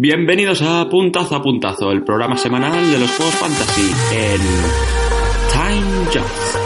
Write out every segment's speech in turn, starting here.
Bienvenidos a Puntazo a Puntazo, el programa semanal de los juegos fantasy en Time Just.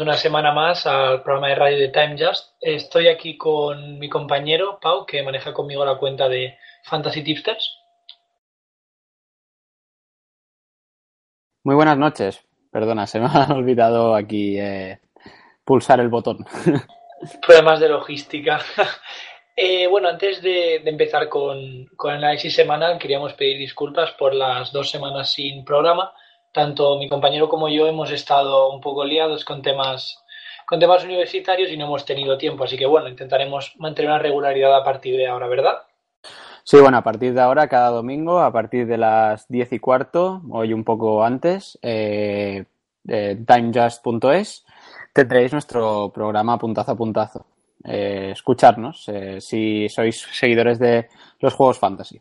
Bienvenidos una semana más al programa de radio de Time Just. Estoy aquí con mi compañero Pau, que maneja conmigo la cuenta de Fantasy Tipsters. Muy buenas noches. Perdona, se me ha olvidado aquí eh, pulsar el botón. Problemas de logística. Eh, bueno, antes de, de empezar con, con el análisis semanal, queríamos pedir disculpas por las dos semanas sin programa tanto mi compañero como yo hemos estado un poco liados con temas con temas universitarios y no hemos tenido tiempo, así que bueno, intentaremos mantener una regularidad a partir de ahora, ¿verdad? Sí, bueno, a partir de ahora, cada domingo, a partir de las 10 y cuarto, hoy un poco antes, eh, eh, timejust.es, tendréis nuestro programa puntazo a puntazo. Eh, escucharnos eh, si sois seguidores de los juegos fantasy.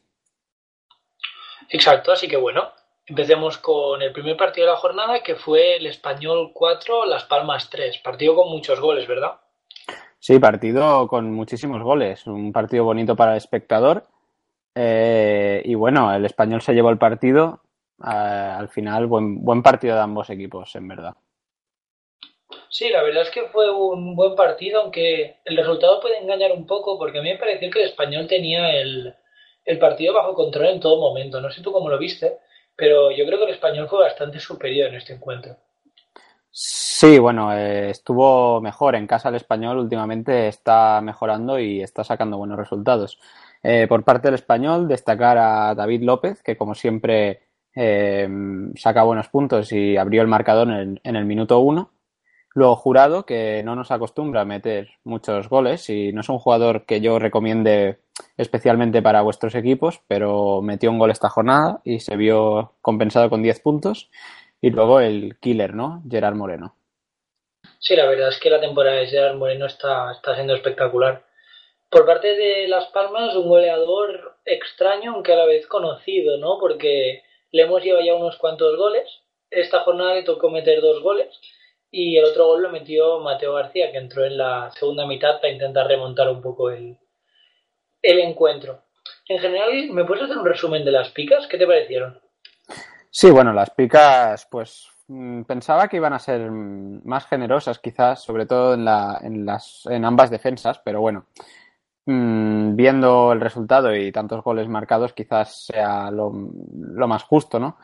Exacto, así que bueno, Empecemos con el primer partido de la jornada, que fue el Español 4, Las Palmas 3. Partido con muchos goles, ¿verdad? Sí, partido con muchísimos goles. Un partido bonito para el espectador. Eh, y bueno, el Español se llevó el partido. Eh, al final, buen, buen partido de ambos equipos, en verdad. Sí, la verdad es que fue un buen partido, aunque el resultado puede engañar un poco, porque a mí me pareció que el Español tenía el, el partido bajo control en todo momento. No sé tú cómo lo viste pero yo creo que el español fue bastante superior en este encuentro. Sí, bueno, eh, estuvo mejor en casa el español, últimamente está mejorando y está sacando buenos resultados. Eh, por parte del español, destacar a David López, que como siempre eh, saca buenos puntos y abrió el marcador en el, en el minuto uno. Luego Jurado, que no nos acostumbra a meter muchos goles y no es un jugador que yo recomiende especialmente para vuestros equipos, pero metió un gol esta jornada y se vio compensado con 10 puntos. Y luego el killer, ¿no? Gerard Moreno. Sí, la verdad es que la temporada de Gerard Moreno está, está siendo espectacular. Por parte de Las Palmas, un goleador extraño, aunque a la vez conocido, ¿no? Porque le hemos llevado ya unos cuantos goles. Esta jornada le tocó meter dos goles y el otro gol lo metió Mateo García, que entró en la segunda mitad para intentar remontar un poco el, el encuentro. En general, ¿me puedes hacer un resumen de las picas? ¿Qué te parecieron? Sí, bueno, las picas, pues mm, pensaba que iban a ser más generosas quizás, sobre todo en, la, en, las, en ambas defensas, pero bueno, mmm, viendo el resultado y tantos goles marcados quizás sea lo, más justo, ¿no?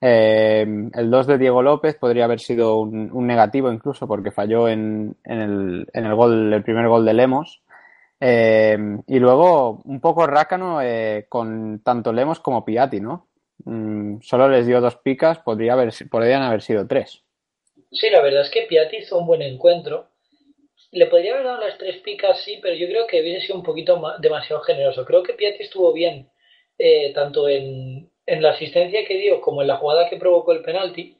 Eh, el 2 de Diego López podría haber sido un, un negativo incluso porque falló en, en, el, en, el, gol, el primer gol de Lemos. Eh, y luego un poco rácano eh, con tanto Lemos como Piatti, ¿no? Mm, solo les dio dos picas, podría haber, podrían haber sido tres. Sí, la verdad es que Piatti hizo un buen encuentro. Le podría haber dado las tres picas, sí, pero yo creo que hubiese sido un poquito demasiado generoso. Creo que Piatti estuvo bien, eh, tanto en, en, la asistencia que dio como en la jugada que provocó el penalti,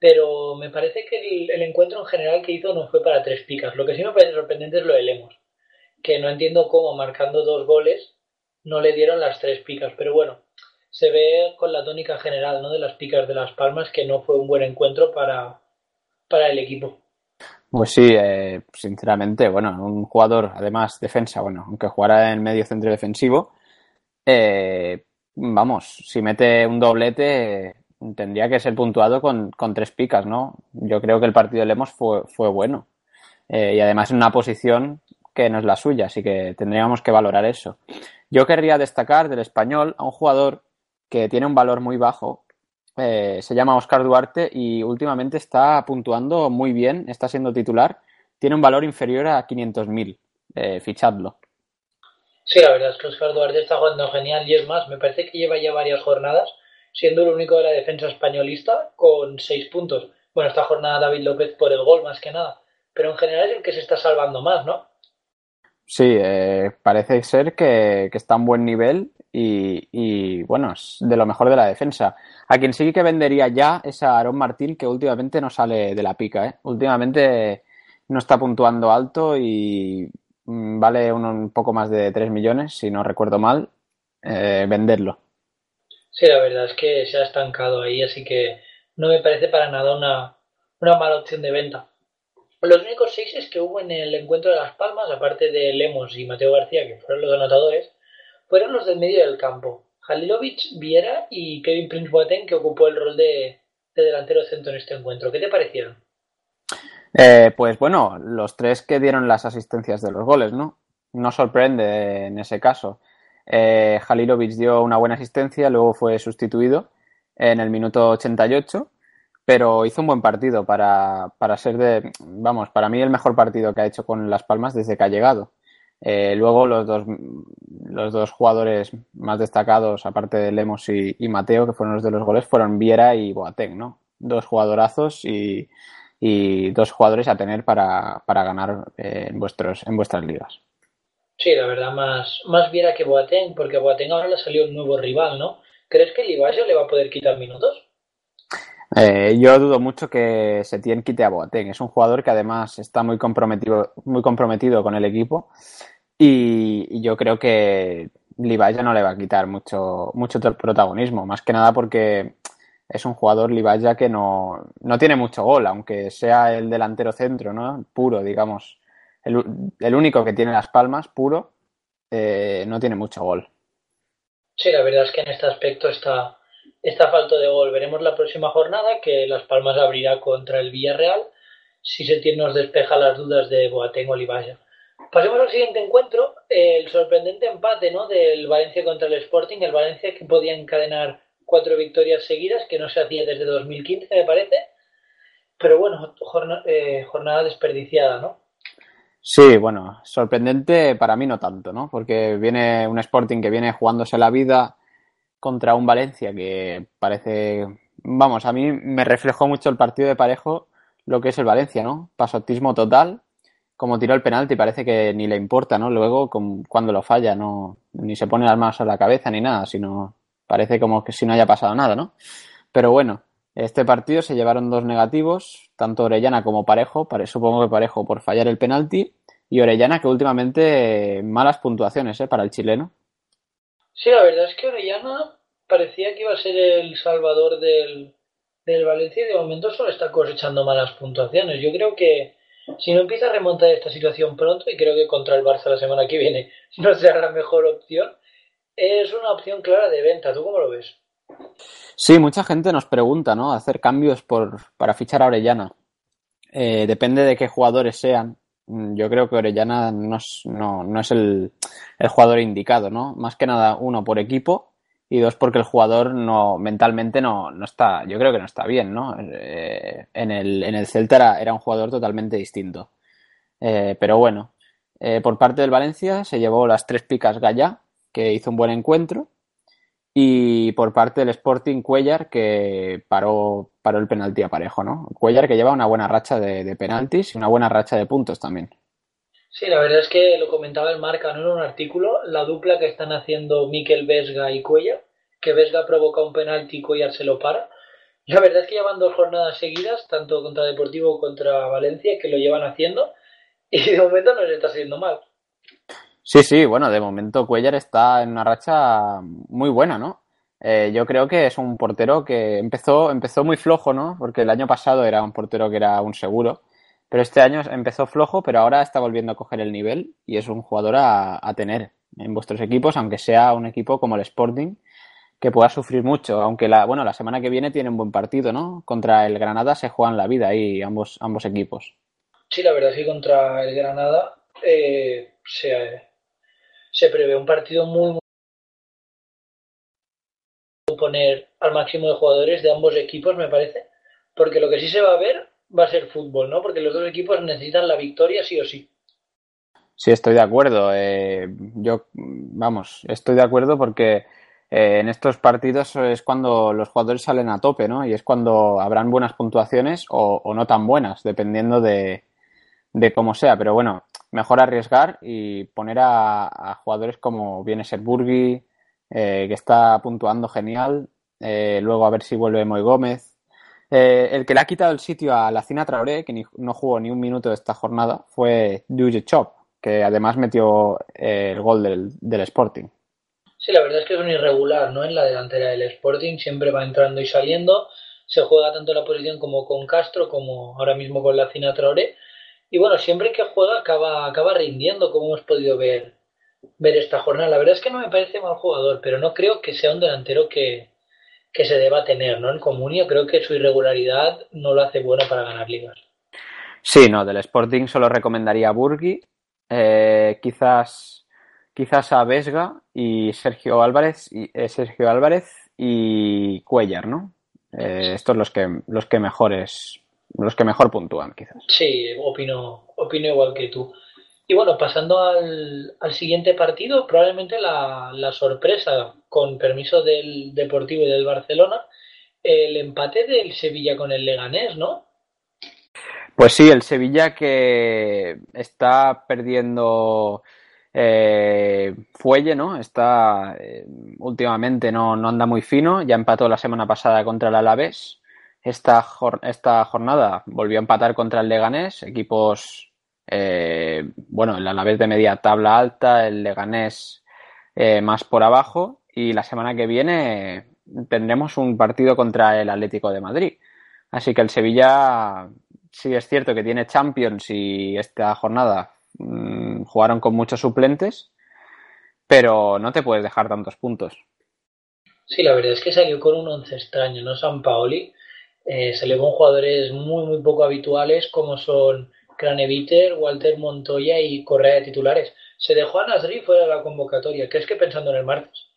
pero me parece que el, el encuentro en general que hizo no fue para tres picas. Lo que sí me parece sorprendente es lo de Lemos que no entiendo cómo marcando dos goles no le dieron las tres picas, pero bueno, se ve con la tónica general ¿no? de las picas de Las Palmas que no fue un buen encuentro para, para el equipo. Pues sí, eh, sinceramente, bueno, un jugador, además defensa, bueno, aunque jugara en medio centro defensivo, eh, vamos, si mete un doblete, tendría que ser puntuado con, con tres picas, ¿no? Yo creo que el partido de Lemos fue, fue bueno. Eh, y además en una posición que no es la suya, así que tendríamos que valorar eso. Yo querría destacar del español a un jugador que tiene un valor muy bajo, eh, se llama Oscar Duarte y últimamente está puntuando muy bien, está siendo titular, tiene un valor inferior a 500.000, eh, fichadlo. Sí, la verdad es que Oscar Duarte está jugando genial y es más, me parece que lleva ya varias jornadas siendo el único de la defensa españolista con seis puntos. Bueno, esta jornada David López por el gol más que nada, pero en general es el que se está salvando más, ¿no? Sí, eh, parece ser que, está a un buen nivel y, bueno, es de lo mejor de la defensa. A quien sí que vendería ya es a Aaron Martín, que últimamente no sale de la pica. ¿eh? Últimamente no está puntuando alto y mm, vale un, poco más de 3 millones, si no recuerdo mal, eh, venderlo. Sí, la verdad es que se ha estancado ahí, así que no me parece para nada una, una mala opción de venta. Los únicos seis que hubo en el encuentro de Las Palmas, aparte de Lemos y Mateo García, que fueron los anotadores, fueron los del medio del campo. Halilovic, Viera y Kevin Prince Boateng, que ocupó el rol de, delantero centro en este encuentro. ¿Qué te parecieron? Eh, pues bueno, los tres que dieron las asistencias de los goles, ¿no? No sorprende en ese caso. Eh, Halilovic dio una buena asistencia, luego fue sustituido en el minuto 88, pero hizo un buen partido para, para ser de, vamos, para mí el mejor partido que ha hecho con Las Palmas desde que ha llegado. Eh, luego los dos, los dos jugadores más destacados, aparte de Lemos y, Mateo, que fueron los de los goles, fueron Viera y Boateng, ¿no? Dos jugadorazos y, y dos jugadores a tener para, para ganar eh, en, vuestros, en vuestras ligas. Sí, la verdad, más, más Viera que Boateng, porque a Boateng ahora le salió un nuevo rival, ¿no? ¿Crees que Livasia le va a poder quitar minutos? Eh, yo dudo mucho que Setién quite a Boateng. Es un jugador que además está muy comprometido, muy comprometido con el equipo y, yo creo que Livaya no le va a quitar mucho, mucho protagonismo. Más que nada porque es un jugador Livaya que no, no tiene mucho gol, aunque sea el delantero centro, ¿no? Puro, digamos el, único que tiene las palmas puro, eh, no tiene mucho gol. Sí, la verdad es que en este aspecto está, está falto de gol. Veremos la próxima jornada que Las Palmas abrirá contra el Villarreal si se nos despeja las dudas de Boateng o Libaya. Pasemos al siguiente encuentro, el sorprendente empate ¿no? del Valencia contra el Sporting, el Valencia que podía encadenar cuatro victorias seguidas, que no se hacía desde 2015 me parece, pero bueno, eh, jornada desperdiciada, ¿no? Sí, bueno, sorprendente para mí no tanto, ¿no? Porque viene un Sporting que viene jugándose la vida contra un Valencia que parece, vamos, a mí me reflejó mucho el partido de parejo lo que es el Valencia, ¿no? Pasotismo total, como tiró el penalti, parece que ni le importa, ¿no? Luego, cuando lo falla, no, ni se pone las manos a la cabeza ni nada, sino parece como que si no haya pasado nada, ¿no? Pero bueno, este partido se llevaron dos negativos, tanto Orellana como Parejo, supongo que Parejo por fallar el penalti, y Orellana que últimamente malas puntuaciones ¿eh? para el chileno. Sí, la verdad es que Orellana parecía que iba a ser el salvador del, del Valencia y de momento solo está cosechando malas puntuaciones. Yo creo que si no empieza a remontar esta situación pronto, y creo que contra el Barça la semana que viene no será la mejor opción, es una opción clara de venta. ¿Tú cómo lo ves? Sí, mucha gente nos pregunta, ¿no? Hacer cambios por, para fichar a Orellana. Eh, depende de qué jugadores sean. Mm, yo creo que Orellana no es, no, no es el, el, jugador indicado, ¿no? Más que nada, uno, por equipo y dos, porque el jugador no mentalmente no, no está, yo creo que no está bien, ¿no? Eh, en, el, en el Celta era, un jugador totalmente distinto. Eh, pero bueno, por parte del Valencia se llevó las tres picas Gallá, que hizo un buen encuentro y por parte del Sporting Cuellar que paró, paró el penalti a parejo, ¿no? Cuellar que lleva una buena racha de, penaltis y una buena racha de puntos también. Sí, la verdad es que lo comentaba el Marca, ¿no? En un artículo, la dupla que están haciendo Miquel Vesga y Cuellar, que Vesga provoca un penalti y Cuellar se lo para. La verdad es que llevan dos jornadas seguidas, tanto contra Deportivo como contra Valencia, que lo llevan haciendo y de momento no les está saliendo mal. Sí, sí, bueno, de momento Cuellar está en una racha muy buena, ¿no? Eh, yo creo que es un portero que empezó, empezó muy flojo, ¿no? Porque el año pasado era un portero que era un seguro, pero este año empezó flojo, pero ahora está volviendo a coger el nivel y es un jugador a, tener en vuestros equipos, aunque sea un equipo como el Sporting, que pueda sufrir mucho, aunque la, bueno, la semana que viene tiene un buen partido, ¿no? Contra el Granada se juegan la vida ahí ambos, ambos equipos. Sí, la verdad es que contra el Granada eh, se, se, prevé un partido muy, poner al máximo de jugadores de ambos equipos, me parece, porque lo que sí se va a ver va a ser fútbol, ¿no? Porque los dos equipos necesitan la victoria sí o sí. Sí, estoy de acuerdo. Eh, yo, vamos, estoy de acuerdo porque eh, en estos partidos es cuando los jugadores salen a tope, ¿no? Y es cuando habrán buenas puntuaciones o, no tan buenas, dependiendo de, cómo sea. Pero bueno, mejor arriesgar y poner a, jugadores como viene ser Burgui, eh, que está puntuando genial. Eh, luego a ver si vuelve Moy Gómez. el que le ha quitado el sitio a la Cina Traoré, que no jugó ni un minuto de esta jornada, fue Duye Chop, que además metió el gol del, del Sporting. Sí, la verdad es que es un irregular, ¿no? En la delantera del Sporting siempre va entrando y saliendo. Se juega tanto la posición como con Castro, como ahora mismo con la Cina Traoré. Y bueno, siempre que juega acaba, acaba rindiendo, como hemos podido ver, ver esta jornada. La verdad es que no me parece mal jugador, pero no creo que sea un delantero que, se deba tener, ¿no? En Comunio creo que su irregularidad no lo hace bueno para ganar ligas. Sí, no, del Sporting solo recomendaría a Burgi. Eh, quizás quizás a Vesga y Sergio Álvarez y eh, Sergio Álvarez y Cuellar, ¿no? Eh, estos los que los que mejores los que mejor puntúan, quizás. Sí, opino, opino igual que tú. Y bueno, pasando al, siguiente partido, probablemente la, la, sorpresa, con permiso del Deportivo y del Barcelona, el empate del Sevilla con el Leganés, ¿no? Pues sí, el Sevilla que está perdiendo eh, Fuelle, ¿no? Está eh, últimamente no, no, anda muy fino, ya empató la semana pasada contra el Alavés. Esta, esta jornada volvió a empatar contra el Leganés, equipos, eh, bueno, el Alavés de media tabla alta, el Leganés eh, más por abajo, y la semana que viene tendremos un partido contra el Atlético de Madrid. Así que el Sevilla sí es cierto que tiene Champions y esta jornada Mm, jugaron con muchos suplentes, pero no te puedes dejar tantos puntos. Sí, la verdad es que salió con un once extraño, ¿no? San Paoli eh, salió con jugadores muy, muy poco habituales como son Craneviter, Walter Montoya y Correa de titulares. Se dejó a Nasri fuera de la convocatoria. ¿Crees que pensando en el martes?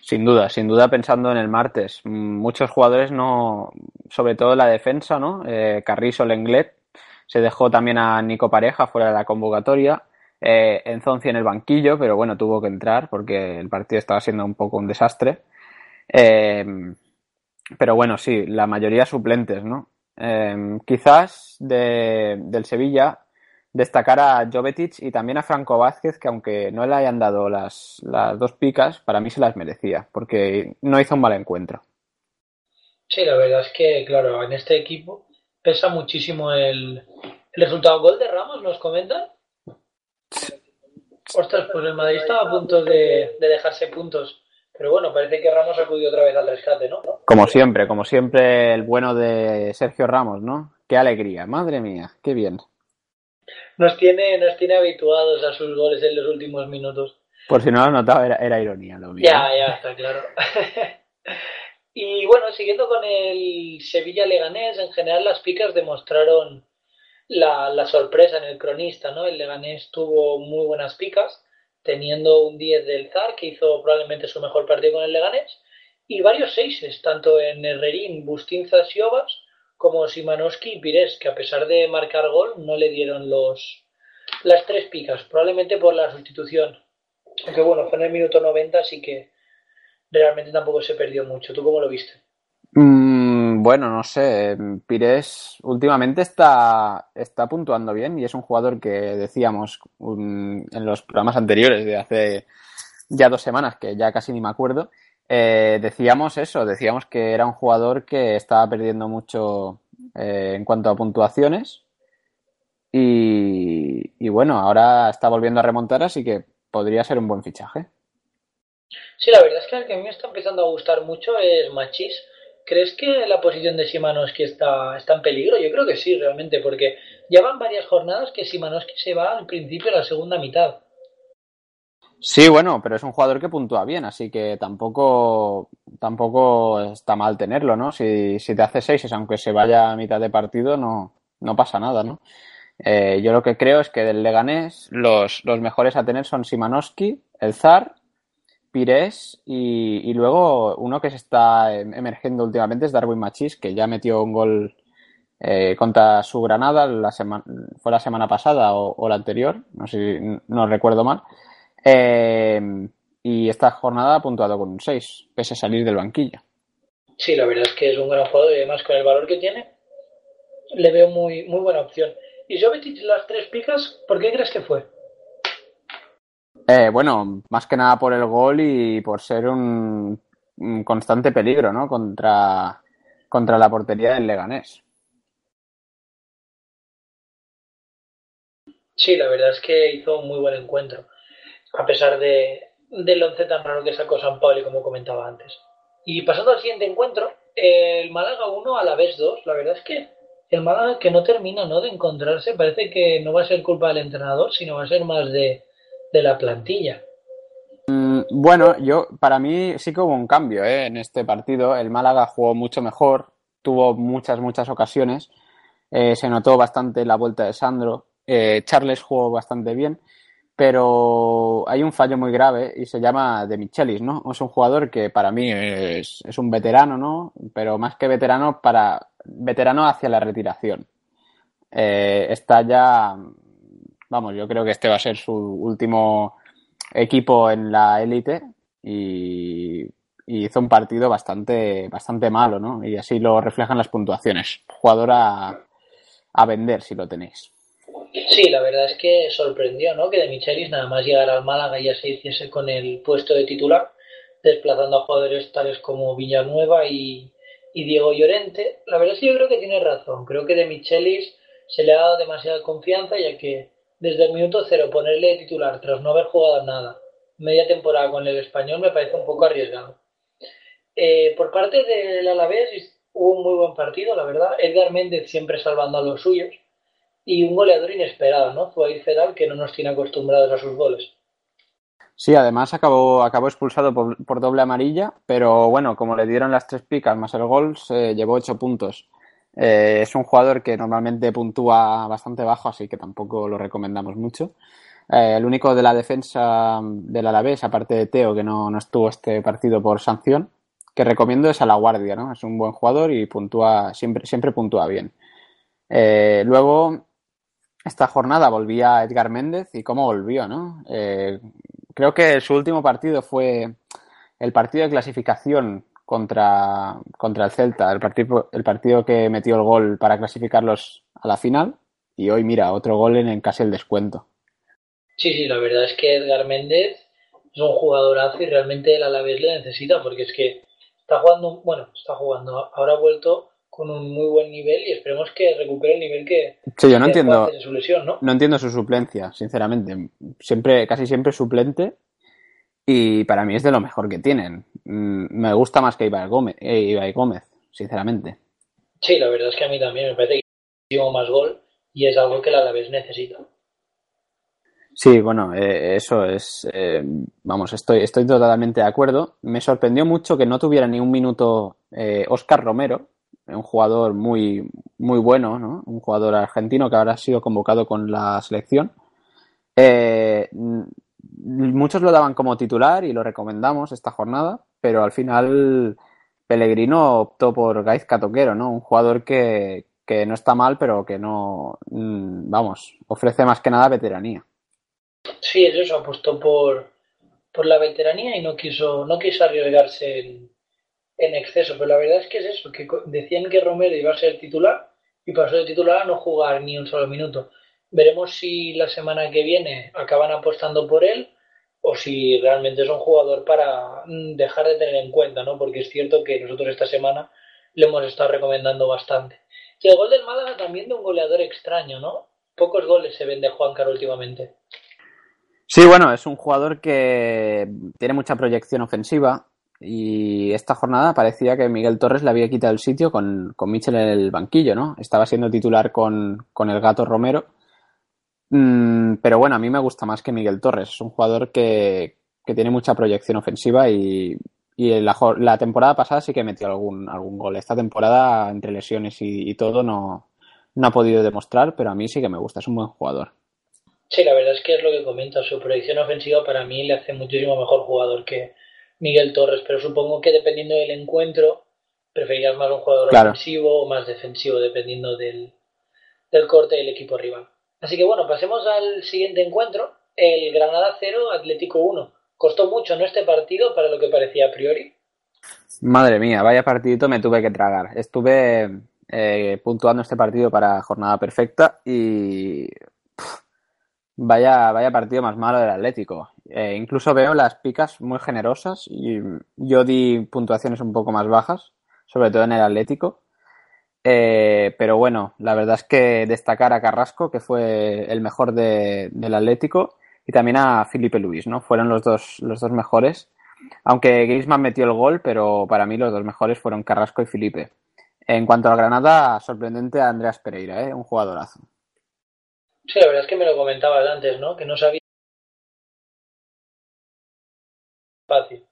Sin duda, sin duda pensando en el martes. Muchos jugadores no, sobre todo la defensa, ¿no? Eh, Carrizo, Lenglet, se dejó también a Nico Pareja fuera de la convocatoria. Eh, en el banquillo, pero bueno, tuvo que entrar porque el partido estaba siendo un poco un desastre. Eh, pero bueno, sí, la mayoría suplentes, ¿no? Eh, quizás de, del Sevilla destacar a Jovetic y también a Franco Vázquez, que aunque no le hayan dado las, las dos picas, para mí se las merecía, porque no hizo un mal encuentro. Sí, la verdad es que, claro, en este equipo pesa muchísimo el, resultado. ¿Gol de Ramos nos comentan? Ostras, pues el Madrid estaba a punto de, dejarse puntos. Pero bueno, parece que Ramos acudió otra vez al rescate, ¿no? Como siempre, como siempre, el bueno de Sergio Ramos, ¿no? Qué alegría, madre mía, qué bien. Nos tiene, nos tiene habituados a sus goles en los últimos minutos. Por si no lo notaba, era, era ironía lo mío. Ya, ya, está claro. Y bueno, siguiendo con el Sevilla-Leganés, en general las picas demostraron la, sorpresa en el cronista, ¿no? El Leganés tuvo muy buenas picas, teniendo un 10 del Zar, que hizo probablemente su mejor partido con el Leganés, y varios seises, tanto en Herrerín, Bustinza, Siobas, como Simanowski y Pires, que a pesar de marcar gol no le dieron los las tres picas, probablemente por la sustitución. Aunque bueno, fue en el minuto 90, así que realmente tampoco se perdió mucho. ¿Tú cómo lo viste? Mm, bueno, no sé. Pires últimamente está, está puntuando bien y es un jugador que decíamos en los programas anteriores de hace ya dos semanas, que ya casi ni me acuerdo. Eh, decíamos eso, decíamos que era un jugador que estaba perdiendo mucho eh, en cuanto a puntuaciones. Y, y bueno, ahora está volviendo a remontar, así que podría ser un buen fichaje. Sí, la verdad es que el que a mí me está empezando a gustar mucho es Machis. ¿Crees que la posición de Simanowski está, en peligro? Yo creo que sí, realmente, porque ya van varias jornadas que Simanowski se va al principio de la segunda mitad. Sí, bueno, pero es un jugador que puntúa bien, así que tampoco, tampoco está mal tenerlo, ¿no? Si, si te hace seis, aunque se vaya a mitad de partido, no, no pasa nada, ¿no? Eh, yo lo que creo es que del Leganés los, los mejores a tener son Simanowski, el Zar, Pires y, luego uno que se está emergiendo últimamente es Darwin Machis, que ya metió un gol eh, contra su Granada, la semana, fue la semana pasada o, la anterior, no sé no recuerdo mal. Eh, y esta jornada ha puntuado con un 6, pese a salir del banquillo. Sí, la verdad es que es un gran jugador y además con el valor que tiene, le veo muy, muy buena opción. Y Jovetic, las tres picas, ¿por qué crees que fue? Eh, bueno, más que nada por el gol y por ser un, constante peligro, ¿no? Contra, contra la portería del Leganés. Sí, la verdad es que hizo un muy buen encuentro a pesar de, del once tan raro que sacó San Pablo, como comentaba antes. Y pasando al siguiente encuentro, el Málaga 1 a la vez 2, la verdad es que el Málaga que no termina ¿no? de encontrarse, parece que no va a ser culpa del entrenador, sino va a ser más de, de la plantilla. Mm, bueno, yo para mí sí que hubo un cambio ¿eh? en este partido. El Málaga jugó mucho mejor, tuvo muchas, muchas ocasiones. Eh, se notó bastante la vuelta de Sandro. Eh, Charles jugó bastante bien pero hay un fallo muy grave y se llama De Michelis, ¿no? Es un jugador que para mí es, es, un veterano, ¿no? Pero más que veterano, para veterano hacia la retiración. Está ya, vamos, yo creo que este va a ser su último equipo en la élite y, hizo un partido bastante, bastante malo, ¿no? Y así lo reflejan las puntuaciones. Jugador a, a vender si lo tenéis. Sí, la verdad es que sorprendió, ¿no? Que de Michelis nada más llegar al Málaga ya se hiciese con el puesto de titular, desplazando a jugadores tales como Villanueva y, y Diego Llorente. La verdad es que yo creo que tiene razón. Creo que de Michelis se le ha dado demasiada confianza, ya que desde el minuto cero ponerle titular tras no haber jugado nada, media temporada con el español, me parece un poco arriesgado. Eh, por parte del Alavés hubo un muy buen partido, la verdad. Edgar Méndez siempre salvando a los suyos y un goleador inesperado, ¿no? Zuair Fedal, que no nos tiene acostumbrados a sus goles. Sí, además acabó, acabó expulsado por, por, doble amarilla, pero bueno, como le dieron las tres picas más el gol, se llevó ocho puntos. Eh, es un jugador que normalmente puntúa bastante bajo, así que tampoco lo recomendamos mucho. Eh, el único de la defensa del Alavés, aparte de Teo, que no, no, estuvo este partido por sanción, que recomiendo es a la Guardia, ¿no? Es un buen jugador y puntúa, siempre, siempre puntúa bien. Eh, luego, esta jornada volvía Edgar Méndez y cómo volvió, ¿no? Eh, creo que su último partido fue el partido de clasificación contra, contra el Celta, el partido, el partido que metió el gol para clasificarlos a la final. Y hoy, mira, otro gol en, en casi el descuento. Sí, sí, la verdad es que Edgar Méndez es un jugadorazo y realmente el Alavés le necesita porque es que está jugando, bueno, está jugando, ahora ha vuelto con un muy buen nivel y esperemos que recupere el nivel que sí, yo no entiendo su lesión, ¿no? no entiendo su suplencia sinceramente siempre casi siempre suplente y para mí es de lo mejor que tienen me gusta más que Ibai Gómez, eh, Ibai Gómez sinceramente sí la verdad es que a mí también me parece que tiene más gol y es algo que la Alavés necesita Sí, bueno, eh, eso es, eh, vamos, estoy, estoy totalmente de acuerdo. Me sorprendió mucho que no tuviera ni un minuto eh, Oscar Romero, un jugador muy, muy bueno, ¿no? un jugador argentino que ahora ha sido convocado con la selección. Eh, muchos lo daban como titular y lo recomendamos esta jornada, pero al final Pellegrino optó por Gaizka Toquero, ¿no? un jugador que, que no está mal, pero que no, mm, vamos, ofrece más que nada veteranía. Sí, es eso, apostó por, por la veteranía y no quiso, no quiso arriesgarse en, en exceso, pero la verdad es que es eso, que decían que Romero iba a ser titular y pasó de titular a no jugar ni un solo minuto. Veremos si la semana que viene acaban apostando por él o si realmente es un jugador para dejar de tener en cuenta, ¿no? Porque es cierto que nosotros esta semana le hemos estado recomendando bastante. Y el gol del Málaga también de un goleador extraño, ¿no? Pocos goles se ven de Juan Caro últimamente. Sí, bueno, es un jugador que tiene mucha proyección ofensiva, y esta jornada parecía que Miguel Torres le había quitado el sitio con, con Michel en el banquillo, ¿no? Estaba siendo titular con, con el gato Romero. Mm, pero bueno, a mí me gusta más que Miguel Torres. Es un jugador que, que tiene mucha proyección ofensiva y, y la, la, temporada pasada sí que metió algún, algún gol. Esta temporada, entre lesiones y, y todo, no, no ha podido demostrar, pero a mí sí que me gusta, es un buen jugador. Sí, la verdad es que es lo que comenta, su proyección ofensiva para mí le hace muchísimo mejor jugador que Miguel Torres, pero supongo que dependiendo del encuentro preferirás más un jugador Claro. ofensivo o más defensivo dependiendo del, del corte del equipo rival. Así que bueno, pasemos al siguiente encuentro, el Granada 0, Atlético 1. Costó mucho, ¿no? Este partido para lo que parecía a priori. Madre mía, vaya partidito me tuve que tragar. Estuve eh, puntuando este partido para jornada perfecta y vaya, vaya partido más malo del Atlético. Eh, incluso veo las picas muy generosas y yo di puntuaciones un poco más bajas, sobre todo en el Atlético. Eh, pero bueno, la verdad es que destacar a Carrasco, que fue el mejor de, del Atlético, y también a Felipe Luis, ¿no? Fueron los dos, los dos mejores. Aunque Griezmann metió el gol, pero para mí los dos mejores fueron Carrasco y Felipe. En cuanto al Granada, sorprendente a Andreas Pereira, ¿eh? un jugadorazo. Sí, la verdad es que me lo comentabas antes, ¿no? Que no sabía fácil.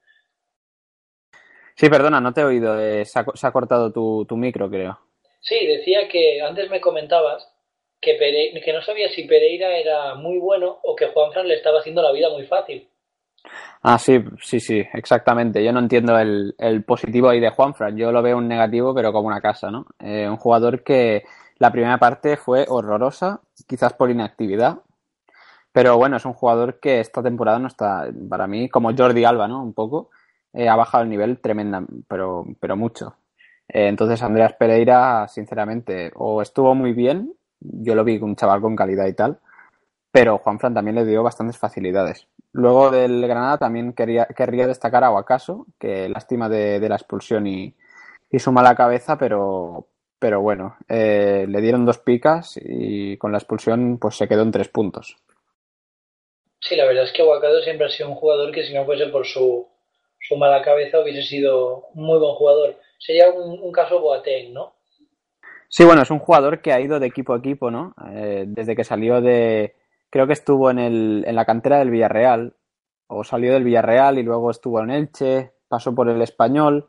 Sí, perdona, no te he oído. eh, se, ha, se, ha, cortado tu, tu, micro, creo. Sí, decía que antes me comentabas que, que no sabía si Pereira era muy bueno o que Juanfran le estaba haciendo la vida muy fácil. Ah, sí, sí, sí, exactamente. Yo no entiendo el, el positivo ahí de Juanfran. Yo lo veo un negativo, pero como una casa, ¿no? Eh, un jugador que la primera parte fue horrorosa, quizás por inactividad. Pero bueno, es un jugador que esta temporada no está, para mí, como Jordi Alba, ¿no? Un poco. Eh, ha bajado el nivel tremenda, pero, pero mucho. Eh, entonces, Andreas Pereira, sinceramente, o estuvo muy bien, yo lo vi un chaval con calidad y tal, pero Juanfran también le dio bastantes facilidades. Luego del Granada también quería, querría destacar a Guacaso, que lástima de, la expulsión y, su mala cabeza, pero, pero bueno, eh, le dieron dos picas y con la expulsión pues se quedó en tres puntos. Sí, la verdad es que Guacaso siempre ha sido un jugador que si no fuese por su, su mala cabeza hubiese sido un muy buen jugador. Sería un, un caso Boateng, ¿no? Sí, bueno, es un jugador que ha ido de equipo a equipo, ¿no? Eh, desde que salió de, creo que estuvo en, el, en la cantera del Villarreal, o salió del Villarreal y luego estuvo en Elche, pasó por el Español,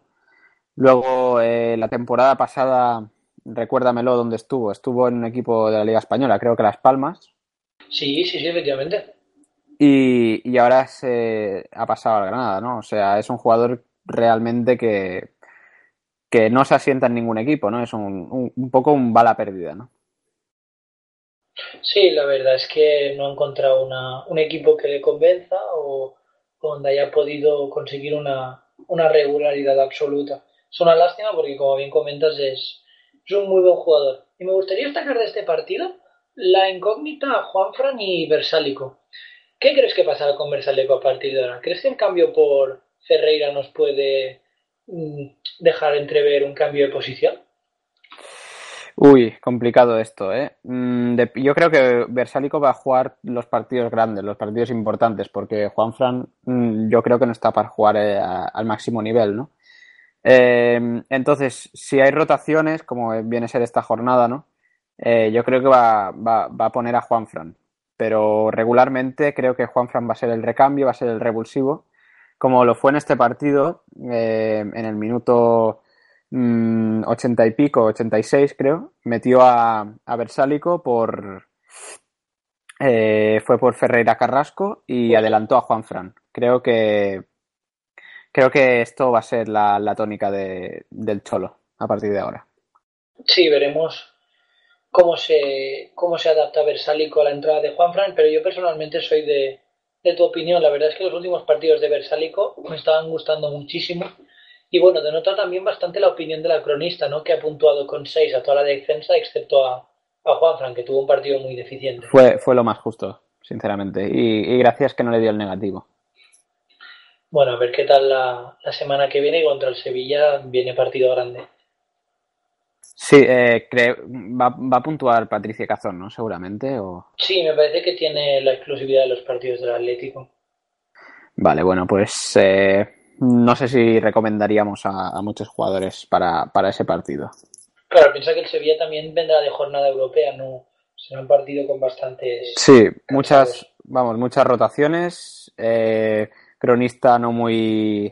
luego eh, la temporada pasada, recuérdamelo dónde estuvo, estuvo en un equipo de la Liga Española, creo que Las Palmas. Sí, sí, sí, efectivamente. Y, y ahora se ha pasado al Granada, ¿no? O sea, es un jugador realmente que, que no se asienta en ningún equipo, ¿no? Es un, un, poco un bala perdida, ¿no? Sí, la verdad es que no ha encontrado una, un equipo que le convenza o donde haya podido conseguir una, una, regularidad absoluta. Es una lástima porque, como bien comentas, es, es, un muy buen jugador. Y me gustaría destacar de este partido la incógnita Juanfran y Versálico. ¿Qué crees que pasará con Versálico a partir de ahora? ¿Crees que el cambio por Ferreira nos puede dejar entrever un cambio de posición? Uy, complicado esto, ¿eh? De, yo creo que Versálico va a jugar los partidos grandes, los partidos importantes, porque Juanfran yo creo que no está para jugar eh, al máximo nivel, ¿no? Eh, entonces, si hay rotaciones, como viene a ser esta jornada, ¿no? Eh, yo creo que va, va, va, a poner a Juanfran, pero regularmente creo que Juanfran va a ser el recambio, va a ser el revulsivo, como lo fue en este partido, eh, en el minuto 80 y pico, 86 creo, metió a, a Versálico por... Eh, fue por Ferreira Carrasco y adelantó a Juan Fran. Creo que creo que esto va a ser la, la tónica de, del Cholo a partir de ahora. Sí, veremos cómo se, cómo se adapta Versálico a la entrada de Juan Fran, pero yo personalmente soy de, de tu opinión. La verdad es que los últimos partidos de Versálico me estaban gustando muchísimo. Y bueno, denota también bastante la opinión de la cronista, ¿no? Que ha puntuado con 6 a toda la defensa, excepto a, a Juanfran, que tuvo un partido muy deficiente. Fue, fue lo más justo, sinceramente. Y, y, gracias que no le dio el negativo. Bueno, a ver qué tal la, la semana que viene contra el Sevilla viene partido grande. Sí, eh, creo, va, va, a puntuar Patricia Cazón, ¿no? Seguramente. O... Sí, me parece que tiene la exclusividad de los partidos del Atlético. Vale, bueno, pues eh, no sé si recomendaríamos a, a muchos jugadores para, para, ese partido. Claro, piensa que el Sevilla también vendrá de jornada europea, no será un partido con bastantes. Sí, muchas, vamos, muchas rotaciones. Eh, cronista no muy,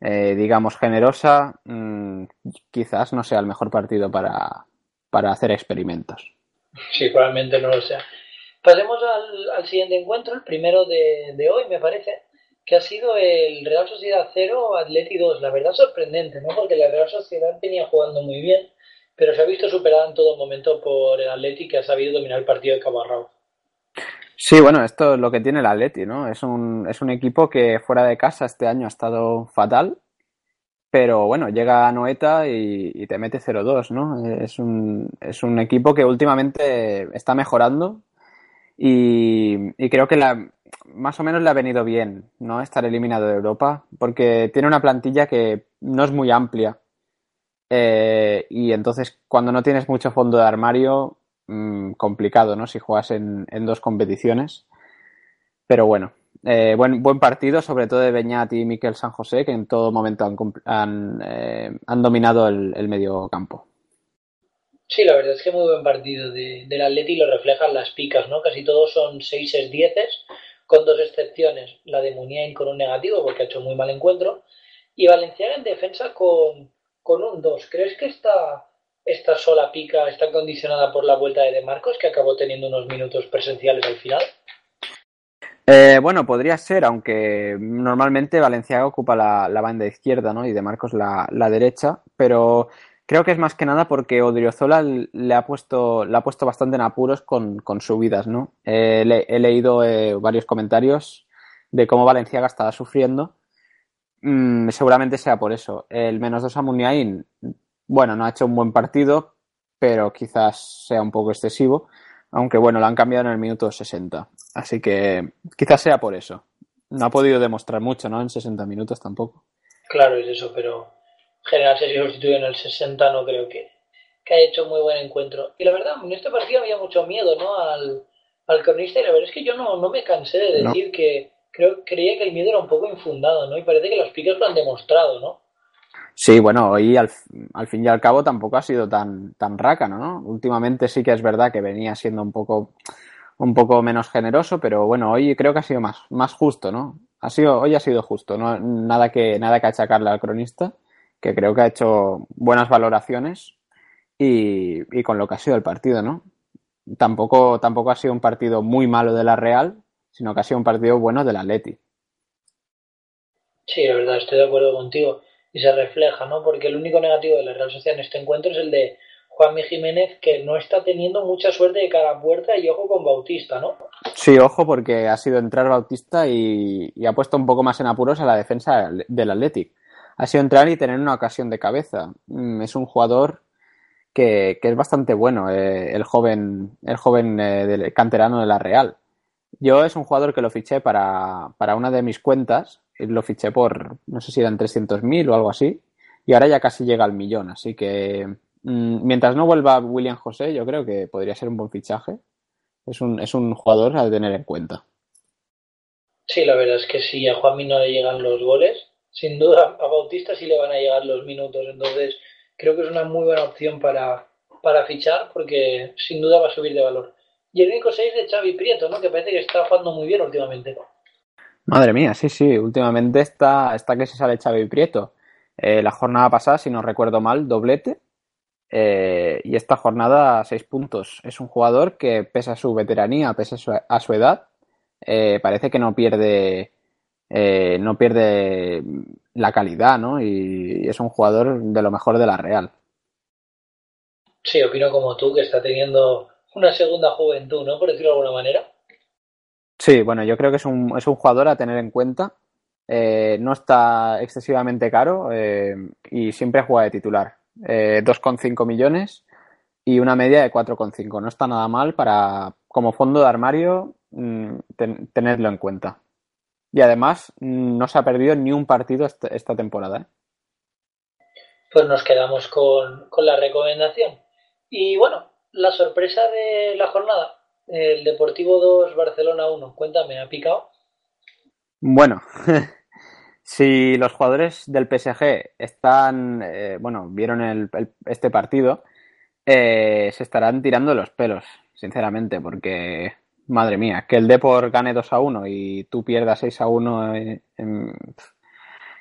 eh, digamos, generosa, mm, quizás no sea el mejor partido para, para hacer experimentos. Sí, probablemente no lo sea. Pasemos al, siguiente encuentro, el primero de, de, hoy, me parece, que ha sido el Real Sociedad 0, Atleti 2. La verdad sorprendente, ¿no? Porque la Real Sociedad venía jugando muy bien, pero se ha visto superada en todo momento por el Atleti que ha sabido dominar el partido de Cabarrao. Sí, bueno, esto es lo que tiene el Atleti, ¿no? Es un, es un equipo que fuera de casa este año ha estado fatal, pero bueno, llega a Noeta y, te mete 0-2, ¿no? Es un, es un equipo que últimamente está mejorando y, creo que la, más o menos le ha venido bien, ¿no? Estar eliminado de Europa, porque tiene una plantilla que no es muy amplia. Eh, y entonces, cuando no tienes mucho fondo de armario, Mm, complicado, ¿no? Si juegas en, dos competiciones. Pero bueno, eh, buen, buen partido, sobre todo de Beñat y Miquel San José, que en todo momento han, han, eh, dominado el, medio campo. Sí, la verdad es que muy buen partido de, del Atleti lo reflejan las picas, ¿no? Casi todos son 6 es 10 con dos excepciones, la de Muniain con un negativo porque ha hecho muy mal encuentro y Valenciaga en defensa con, con un 2. ¿Crees que está esta sola pica está condicionada por la vuelta de De Marcos, que acabó teniendo unos minutos presenciales al final? Eh, bueno, podría ser, aunque normalmente Valenciaga ocupa la, banda izquierda, ¿no? Y De Marcos la, derecha, pero creo que es más que nada porque Odriozola le ha puesto, le ha puesto bastante en apuros con, subidas, ¿no? Eh, he leído eh, varios comentarios de cómo Valenciaga estaba sufriendo. Mm, seguramente sea por eso. El menos dos a Muniain bueno, no ha hecho un buen partido, pero quizás sea un poco excesivo. Aunque bueno, lo han cambiado en el minuto 60. Así que quizás sea por eso. No ha podido demostrar mucho, ¿no? En 60 minutos tampoco. Claro, es eso, pero general si sustituye en el 60 no creo que, que haya hecho muy buen encuentro. Y la verdad, en este partido había mucho miedo, ¿no? Al, al cronista y la verdad es que yo no, no me cansé de decir que creo, creía que el miedo era un poco infundado, ¿no? Y parece que los piques lo han demostrado, ¿no? Sí, bueno, hoy al, fin y al cabo tampoco ha sido tan, tan rácano, ¿no? Últimamente sí que es verdad que venía siendo un poco, un poco menos generoso, pero bueno, hoy creo que ha sido más, más justo, ¿no? Ha sido, hoy ha sido justo, no, nada que, nada que achacarle al cronista, que creo que ha hecho buenas valoraciones y, y con lo que ha sido el partido, ¿no? Tampoco, tampoco ha sido un partido muy malo de la Real, sino que ha sido un partido bueno del Atleti. Sí, la verdad, estoy de acuerdo contigo y se refleja, ¿no? Porque el único negativo de la Real Sociedad en este encuentro es el de Juanmi Jiménez, que no está teniendo mucha suerte de cara a puerta y ojo con Bautista, ¿no? Sí, ojo, porque ha sido entrar Bautista y, ha puesto un poco más en apuros a la defensa del Athletic. Ha sido entrar y tener una ocasión de cabeza. Mm, es un jugador que, es bastante bueno, eh, el joven, el joven eh, del canterano de la Real. Yo es un jugador que lo fiché para, para una de mis cuentas lo fiché por, no sé si eran 300.000 o algo así, y ahora ya casi llega al millón, así que mm, mientras no vuelva William José, yo creo que podría ser un buen fichaje. Es un, es un jugador a tener en cuenta. Sí, la verdad es que si a Juanmi no le llegan los goles, sin duda a Bautista sí le van a llegar los minutos, entonces creo que es una muy buena opción para, para fichar porque sin duda va a subir de valor. Y el único 6 de Xavi Prieto, ¿no? que parece que está jugando muy bien últimamente. Madre mía, sí, sí, últimamente está, está que se sale Xavi Prieto. Eh, la jornada pasada, si no recuerdo mal, doblete. Eh, y esta jornada, seis puntos. Es un jugador que, pese a su veteranía, pese a su, edad, eh, parece que no pierde, no pierde la calidad, ¿no? Y, es un jugador de lo mejor de la Real. Sí, opino como tú, que está teniendo una segunda juventud, ¿no? Por decirlo de alguna manera. Sí, bueno, yo creo que es un, es un jugador a tener en cuenta. Eh, no está excesivamente caro eh, y siempre juega de titular. Eh, 2,5 millones y una media de 4,5. No está nada mal para, como fondo de armario, mm, tenerlo en cuenta. Y además, mm, no se ha perdido ni un partido esta, temporada. ¿eh? Pues nos quedamos con, con la recomendación. Y bueno, la sorpresa de la jornada, el Deportivo 2, Barcelona 1. Cuéntame, ¿ha picado? Bueno, si los jugadores del PSG están, eh, bueno, vieron el, este partido, eh, se estarán tirando los pelos, sinceramente, porque madre mía, que el Depor gane 2 a 1 y tú pierdas 6 a 1 en,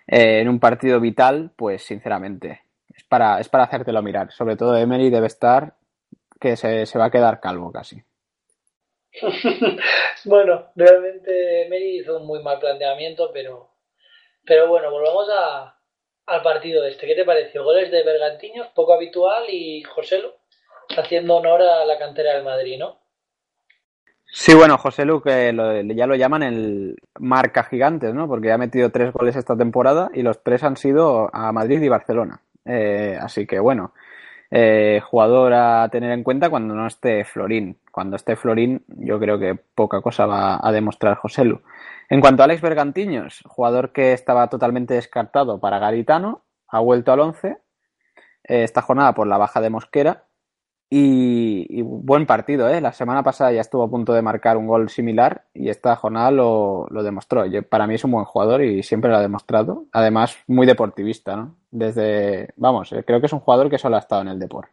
en, un partido vital, pues sinceramente, es para, es para hacértelo mirar. Sobre todo Emery debe estar que se, se va a quedar calvo casi. bueno, realmente Emery hizo un muy mal planteamiento, pero, pero bueno, volvamos a, al partido este. ¿Qué te pareció? Goles de Bergantiños, poco habitual, y Joselo haciendo honor a la cantera del Madrid, ¿no? Sí, bueno, José Lu, que ya lo llaman el marca gigantes, ¿no? Porque ha metido tres goles esta temporada y los tres han sido a Madrid y Barcelona. Eh, así que bueno, eh, jugador a tener en cuenta cuando no esté Florín. Cuando esté Florín, yo creo que poca cosa va a demostrar José Lu. En cuanto a Alex Bergantiños, jugador que estaba totalmente descartado para Garitano, ha vuelto al 11 eh, esta jornada por la baja de Mosquera y, buen partido, ¿eh? La semana pasada ya estuvo a punto de marcar un gol similar y esta jornada lo, demostró. para mí es un buen jugador y siempre lo ha demostrado. Además, muy deportivista, ¿no? Desde, vamos, eh, creo que es un jugador que solo ha estado en el deporte.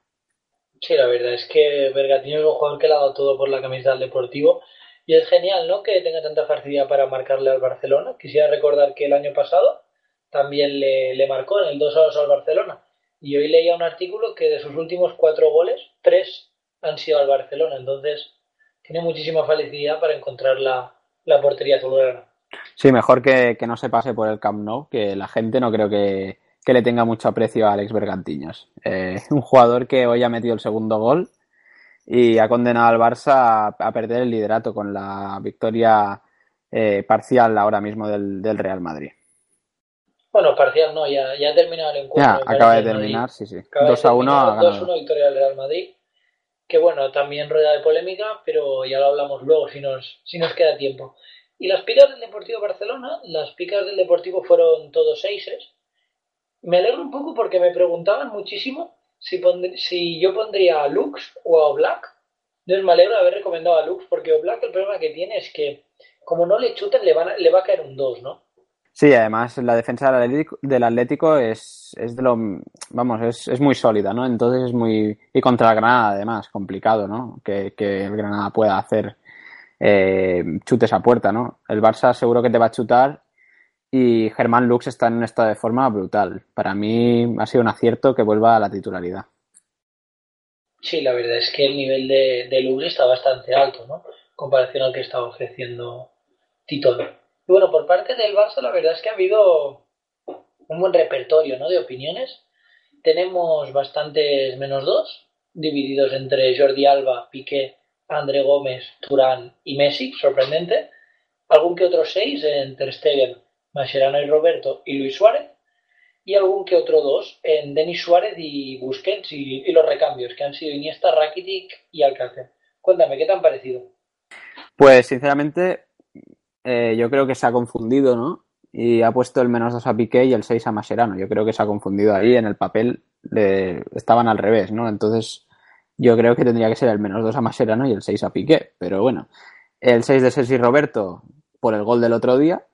Sí, la verdad es que Bergatino es un jugador que le ha dado todo por la camisa del Deportivo y es genial, ¿no? Que tenga tanta facilidad para marcarle al Barcelona. Quisiera recordar que el año pasado también le, le marcó en el 2 2 al Barcelona y hoy leía un artículo que de sus últimos cuatro goles, tres han sido al Barcelona. Entonces, tiene muchísima facilidad para encontrar la, portería azulgrana. Sí, mejor que, no se pase por el Camp Nou, que la gente no creo que, le tenga mucho aprecio a Alex Bergantiños. Eh, un jugador que hoy ha metido el segundo gol y ha condenado al Barça a, perder el liderato con la victoria eh, parcial ahora mismo del Real Madrid. Bueno, parcial no, ya, ya ha terminado el encuentro. Ya, acaba de terminar, sí, sí. 2 a 1 2 1 victoria del Real Madrid. Que bueno, también rueda de polémica, pero ya lo hablamos luego si nos, si nos queda tiempo. Y las picas del Deportivo Barcelona, las picas del Deportivo fueron todos seises. Me alegro un poco porque me preguntaban muchísimo si, si yo pondría a Lux o a Oblak. Entonces me alegro de haber recomendado a Lux porque Oblak el problema que tiene es que como no le chuten le, van le va a caer un 2, ¿no? Sí, además la defensa del Atlético, es, es de lo, vamos, es, es, muy sólida, ¿no? Entonces es muy, y contra el Granada además, complicado, ¿no? Que, que el Granada pueda hacer eh, chutes a puerta, ¿no? El Barça seguro que te va a chutar y Germán Lux está en un estado de forma brutal. Para mí ha sido un acierto que vuelva a la titularidad. Sí, la verdad es que el nivel de, de Lux está bastante alto, ¿no? Comparación al que estaba ofreciendo Tito. Y bueno, por parte del Barça la verdad es que ha habido un buen repertorio ¿no? de opiniones. Tenemos bastantes menos dos, divididos entre Jordi Alba, Piqué, André Gómez, Turán y Messi, sorprendente. Algún que otro seis en Ter Stegen, Mascherano y Roberto y Luis Suárez. Y algún que otro dos en Denis Suárez y Busquets y, los recambios, que han sido Iniesta, Rakitic y Alcácer. Cuéntame, ¿qué te han parecido? Pues sinceramente eh, yo creo que se ha confundido, ¿no? Y ha puesto el menos 2 a Piqué y el 6 a Mascherano. Yo creo que se ha confundido ahí. En el papel estaban al revés, ¿no? Entonces, yo creo que tendría que ser el menos 2 a Mascherano y el 6 a Piqué. Pero bueno, el 6 de Sergi Roberto por el gol del otro día.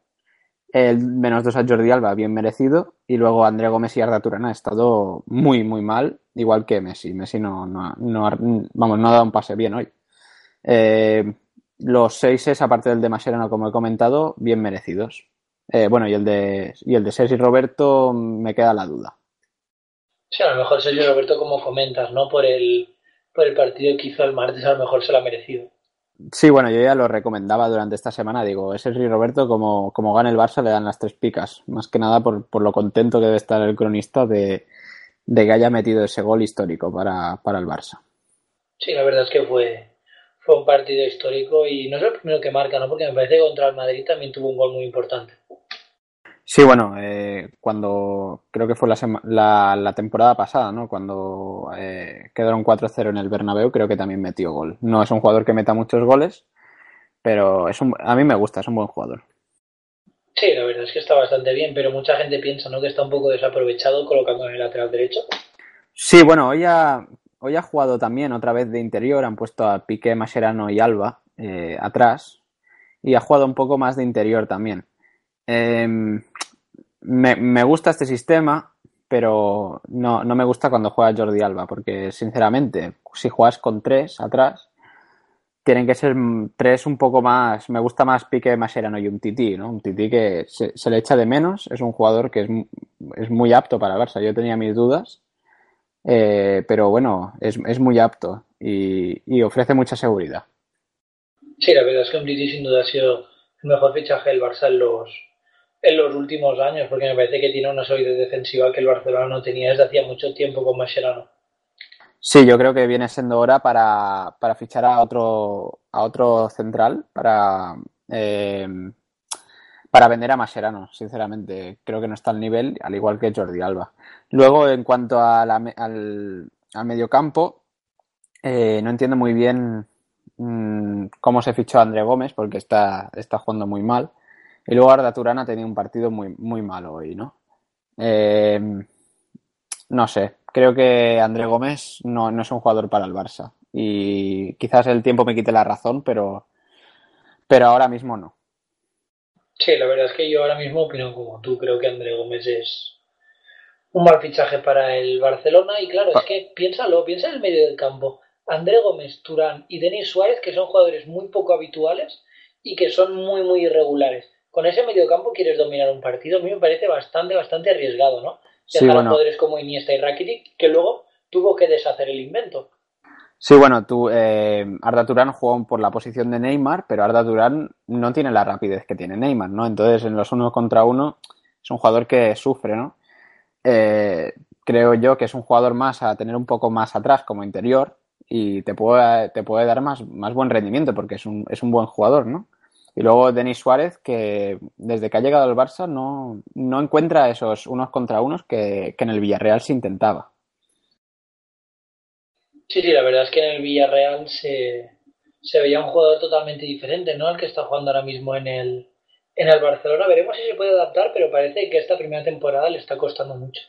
El menos 2 a Jordi Alba, bien merecido. Y luego André Gómez y Arda Turana ha estado muy, muy mal, igual que Messi. Messi no, no, no, vamos, no ha dado un pase bien hoy. Eh, los seis es, aparte del de Mascherano, como he comentado, bien merecidos. Eh, bueno, y el de y el de Sergi Roberto me queda la duda. Sí, a lo mejor Sergi Roberto, como comentas, ¿no? Por el, por el partido que hizo el martes, a lo mejor se lo ha merecido. Sí, bueno, yo ya lo recomendaba durante esta semana. Digo, es Sergi Roberto, como, como gana el Barça, le dan las tres picas. Más que nada por, por lo contento que debe estar el cronista de, de que haya metido ese gol histórico para, para el Barça. Sí, la verdad es que fue, fue un partido histórico y no es el primero que marca, ¿no? Porque me parece que contra el Madrid también tuvo un gol muy importante. Sí, bueno, eh, cuando creo que fue la, la, temporada pasada, ¿no? Cuando eh, quedaron 4-0 en el Bernabéu, creo que también metió gol. No es un jugador que meta muchos goles, pero es un, a mí me gusta, es un buen jugador. Sí, la verdad es que está bastante bien, pero mucha gente piensa ¿no? que está un poco desaprovechado colocando en el lateral derecho. Sí, bueno, hoy ya Hoy ha jugado también otra vez de interior, han puesto a Piqué, Mascherano y Alba eh, atrás y ha jugado un poco más de interior también. Em, me, gusta este sistema, pero no, me gusta cuando juega Jordi Alba, porque sinceramente, si juegas con tres atrás, tienen que ser tres un poco más. Me gusta más Pique Mascherano y un Titi, ¿no? Un Titi que se, le echa de menos. Es un jugador que es, es muy apto para Barça. Yo tenía mis dudas, eh, pero bueno, es, es muy apto y, y, ofrece mucha seguridad. Sí, la verdad es que un Titi sin duda ha sido el mejor fichaje del Barça en los, en los últimos años, porque me parece que tiene una solidez defensiva que el Barcelona no tenía desde hacía mucho tiempo con Mascherano. Sí, yo creo que viene siendo hora para, para fichar a otro, a otro central, para, eh, para vender a Mascherano, sinceramente. Creo que no está al nivel, al igual que Jordi Alba. Luego, en cuanto a al, al mediocampo, eh, no entiendo muy bien mmm, cómo se fichó a André Gómez, porque está, está jugando muy mal. Y luego Arda Turán ha tenido un partido muy, muy malo hoy, ¿no? Eh, no sé, creo que André Gómez no, no, es un jugador para el Barça. Y quizás el tiempo me quite la razón, pero, pero ahora mismo no. Sí, la verdad es que yo ahora mismo opino como tú. Creo que André Gómez es un mal fichaje para el Barcelona. Y claro, es que piénsalo, piensa en el medio del campo. André Gómez, Turán y Denis Suárez, que son jugadores muy poco habituales y que son muy, muy irregulares. Con ese medio campo quieres dominar un partido. A mí me parece bastante, bastante arriesgado, ¿no? dejar sí, bueno. a jugadores como Iniesta y Rakitic, que luego tuvo que deshacer el invento. Sí, bueno, tú, eh, Arda Turán jugó por la posición de Neymar, pero Arda Turán no tiene la rapidez que tiene Neymar, ¿no? Entonces, en los uno contra uno es un jugador que sufre, ¿no? Eh, creo yo que es un jugador más a tener un poco más atrás como interior y te puede, te puede dar más, más buen rendimiento porque es un, es un buen jugador, ¿no? Y luego Denis Suárez, que desde que ha llegado al Barça no, no encuentra esos unos contra unos que, que, en el Villarreal se intentaba. Sí, sí, la verdad es que en el Villarreal se, se veía un jugador totalmente diferente, ¿no? Al que está jugando ahora mismo en el, en el Barcelona. Veremos si se puede adaptar, pero parece que esta primera temporada le está costando mucho.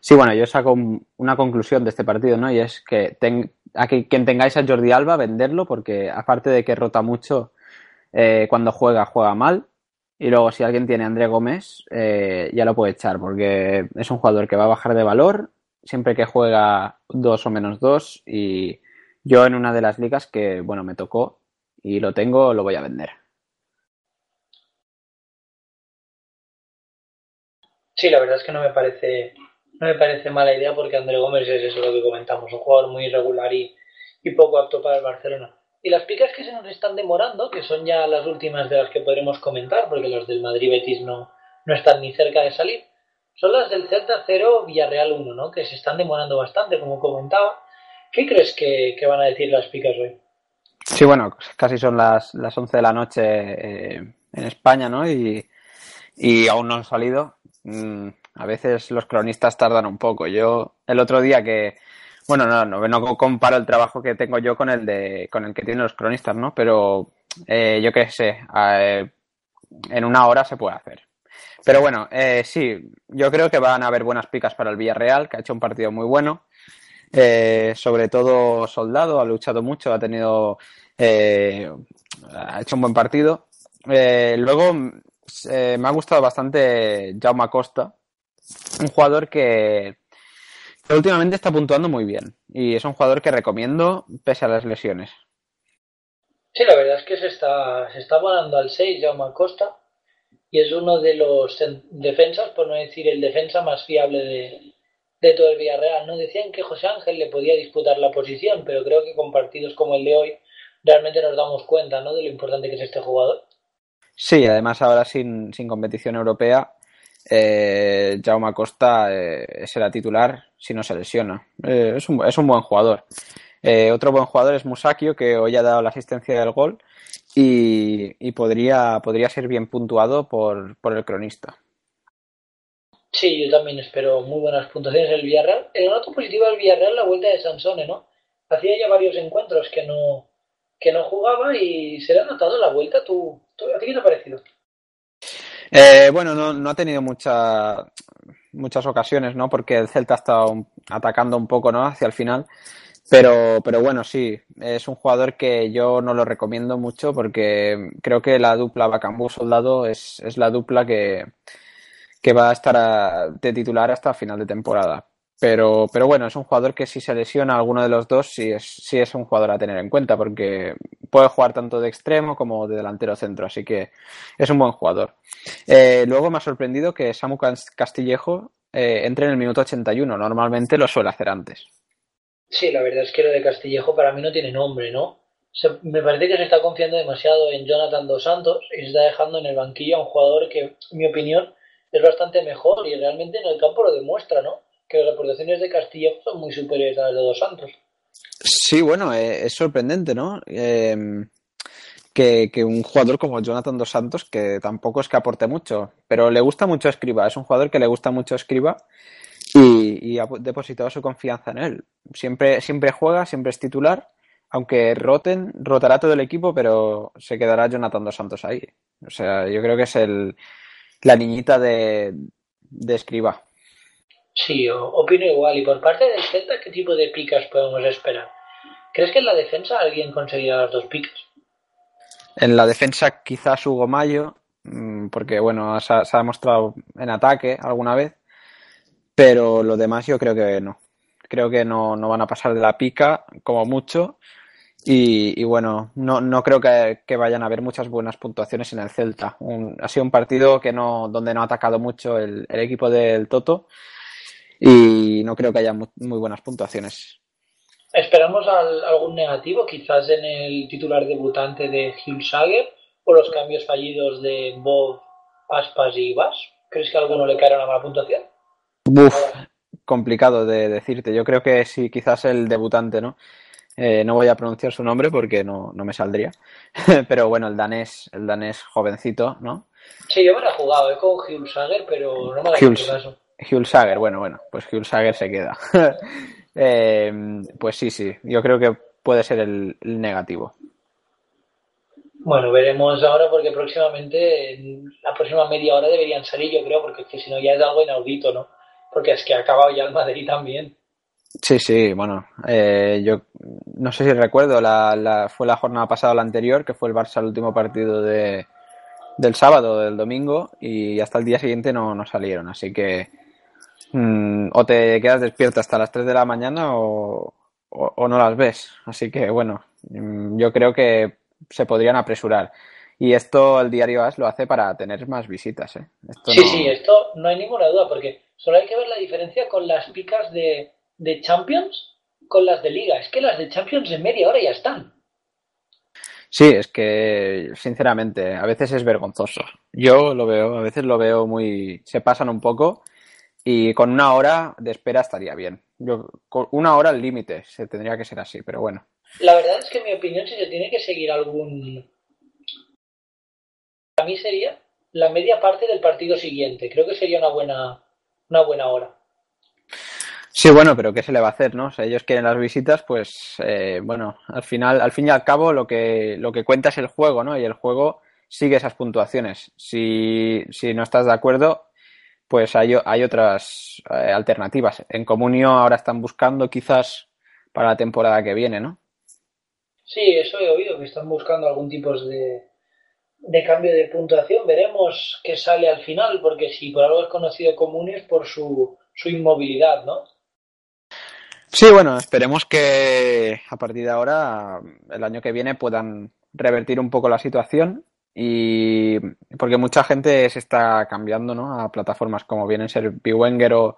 Sí, bueno, yo saco una conclusión de este partido, ¿no? Y es que a quien tengáis a Jordi Alba, venderlo, porque aparte de que rota mucho, eh, cuando juega, juega mal. Y luego, si alguien tiene a André Gómez, eh, ya lo puede echar, porque es un jugador que va a bajar de valor siempre que juega dos o menos dos. Y yo, en una de las ligas que, bueno, me tocó y lo tengo, lo voy a vender. Sí, la verdad es que no me parece, no me parece mala idea porque André Gómez es eso lo que comentamos, un jugador muy irregular y, y poco apto para el Barcelona. Y las picas que se nos están demorando, que son ya las últimas de las que podremos comentar, porque los del Madrid Betis no, no están ni cerca de salir, son las del Celta 0 Villarreal 1, ¿no? que se están demorando bastante, como comentaba. ¿Qué crees que, que van a decir las picas hoy? Sí, bueno, casi son las, las 11 de la noche eh, en España, ¿no? Y, y aún no han salido. Mm, a veces los cronistas tardan un poco. Yo, el otro día que, bueno, no, no, no comparo el trabajo que tengo yo con el de, con el que tienen los cronistas, ¿no? Pero eh, yo qué sé, eh, en una hora se puede hacer. Pero bueno, eh, sí, yo creo que van a haber buenas picas para el Villarreal, que ha hecho un partido muy bueno. Eh, sobre todo Soldado, ha luchado mucho, ha tenido, eh, ha hecho un buen partido. luego me ha gustado bastante Jaume Costa, un jugador que, últimamente está puntuando muy bien y es un jugador que recomiendo pese a las lesiones. Sí, la verdad es que se está, se está volando al 6 Jaume Costa y es uno de los defensas, por no decir el defensa más fiable de, de todo el Villarreal. No decían que José Ángel le podía disputar la posición, pero creo que con partidos como el de hoy realmente nos damos cuenta ¿no? de lo importante que es este jugador. Sí, además ahora sin, sin competición europea eh, Jaume Costa eh, será titular si no se lesiona. Eh, es, un, es, un, buen jugador. Eh, otro buen jugador es Musakio, que hoy ha dado la asistencia del gol y, y podría, podría ser bien puntuado por, por, el cronista. Sí, yo también espero muy buenas puntuaciones del Villarreal. El noto positivo del Villarreal la vuelta de Sansone, ¿no? Hacía ya varios encuentros que no, que no jugaba y se le ha notado la vuelta. ¿Tú, tú, ¿A ti qué te ha parecido? Eh, bueno, no, no, ha tenido mucha, muchas ocasiones, ¿no? Porque el Celta ha estado atacando un poco, ¿no? Hacia el final. Pero, pero bueno, sí, es un jugador que yo no lo recomiendo mucho porque creo que la dupla Bacambú-Soldado es, es la dupla que, que va a estar a, de titular hasta final de temporada. Pero, pero bueno, es un jugador que si se lesiona alguno de los dos, sí es, sí es un jugador a tener en cuenta porque puede jugar tanto de extremo como de delantero centro, así que es un buen jugador. Eh, luego me ha sorprendido que Samu Castillejo eh, entre en el minuto 81. Normalmente lo suele hacer antes. Sí, la verdad es que lo de Castillejo para mí no tiene nombre, ¿no? me parece que se está confiando demasiado en Jonathan Dos Santos y se está dejando en el banquillo a un jugador que, en mi opinión, es bastante mejor y realmente en el campo lo demuestra, ¿no? Que las aportaciones de Castillejo son muy superiores a las de Dos Santos. Sí, bueno, eh, es sorprendente, ¿no? Em, que, un jugador como Jonathan Dos Santos, que tampoco es que aporte mucho, pero le gusta mucho Escriba, es un jugador que le gusta mucho Escriba y, ha depositado su confianza en él. Siempre, siempre juega, siempre es titular, aunque roten, rotará todo el equipo, pero se quedará Jonathan Dos Santos ahí. O sea, yo creo que es el, la niñita de, de Escriba. Sí, opino igual. Y por parte del Celta, ¿qué tipo de picas podemos esperar? ¿Crees que en la defensa alguien conseguirá las dos picas? En la defensa quizás Hugo Mayo, mm, porque bueno, se ha, demostrado en ataque alguna vez, pero lo demás yo creo que no. Creo que no, van a pasar de la pica como mucho y, bueno, no, no creo que, vayan a haber muchas buenas puntuaciones en el Celta. ha sido un partido que no, donde no ha atacado mucho el, equipo del Toto y no creo que haya muy, buenas puntuaciones. ¿Esperamos algún negativo, quizás en el titular debutante de Sager o los cambios fallidos de Bob, Aspas y Bas? ¿Crees que a alguno le caerá una mala puntuación? Uf, complicado de decirte. Yo creo que sí, quizás el debutante, ¿no? Eh, no voy a pronunciar su nombre porque no, me saldría. pero bueno, el danés, el danés jovencito, ¿no? Sí, yo me lo he jugado ¿eh? con Sager, pero no me ha caso. Sager, bueno, bueno, pues Sager se queda. Eh, pues sí, sí, yo creo que puede ser el, negativo. Bueno, veremos ahora porque próximamente, en la próxima media hora deberían salir, yo creo, porque si no ya es algo inaudito, ¿no? Porque es que ha acabado ya el Madrid también. Sí, sí, bueno, eh, yo no sé si recuerdo, la, fue la jornada pasada o la anterior, que fue el Barça el último partido de, del sábado, del domingo, y hasta el día siguiente no, no salieron, así que Mm, o te quedas despierto hasta las 3 de la mañana o, no las ves. Así que bueno, mm, yo creo que se podrían apresurar. Y esto el diario AS lo hace para tener más visitas. ¿eh? sí, sí, esto no hay ninguna duda, porque solo hay que ver la diferencia con las picas de, de Champions con las de Liga. Es que las de Champions en media hora ya están. Sí, es que sinceramente a veces es vergonzoso. Yo lo veo, a veces lo veo muy... se pasan un poco y con una hora de espera estaría bien. Yo, con una hora al límite, se tendría que ser así, pero bueno. La verdad es que en mi opinión, si se tiene que seguir algún. Mí sería la media parte del partido siguiente. Creo que sería una buena, una buena hora. Sí, bueno, pero ¿qué se le va a hacer, no? Si ellos quieren las visitas, pues, eh, bueno, al final, al fin y al cabo, lo que, lo que cuenta es el juego, ¿no? Y el juego sigue esas puntuaciones. Si, si no estás de acuerdo, pues hay, hay otras eh, alternativas. En Comunio ahora están buscando quizás para la temporada que viene, ¿no? Sí, eso he oído, que están buscando algún tipo de, de cambio de puntuación. Veremos qué sale al final, porque si por algo es conocido Comunio es por su, su inmovilidad, ¿no? Sí, bueno, esperemos que a partir de ahora, el año que viene, puedan revertir un poco la situación y porque mucha gente se está cambiando ¿no? a plataformas como vienen ser Biwenger o,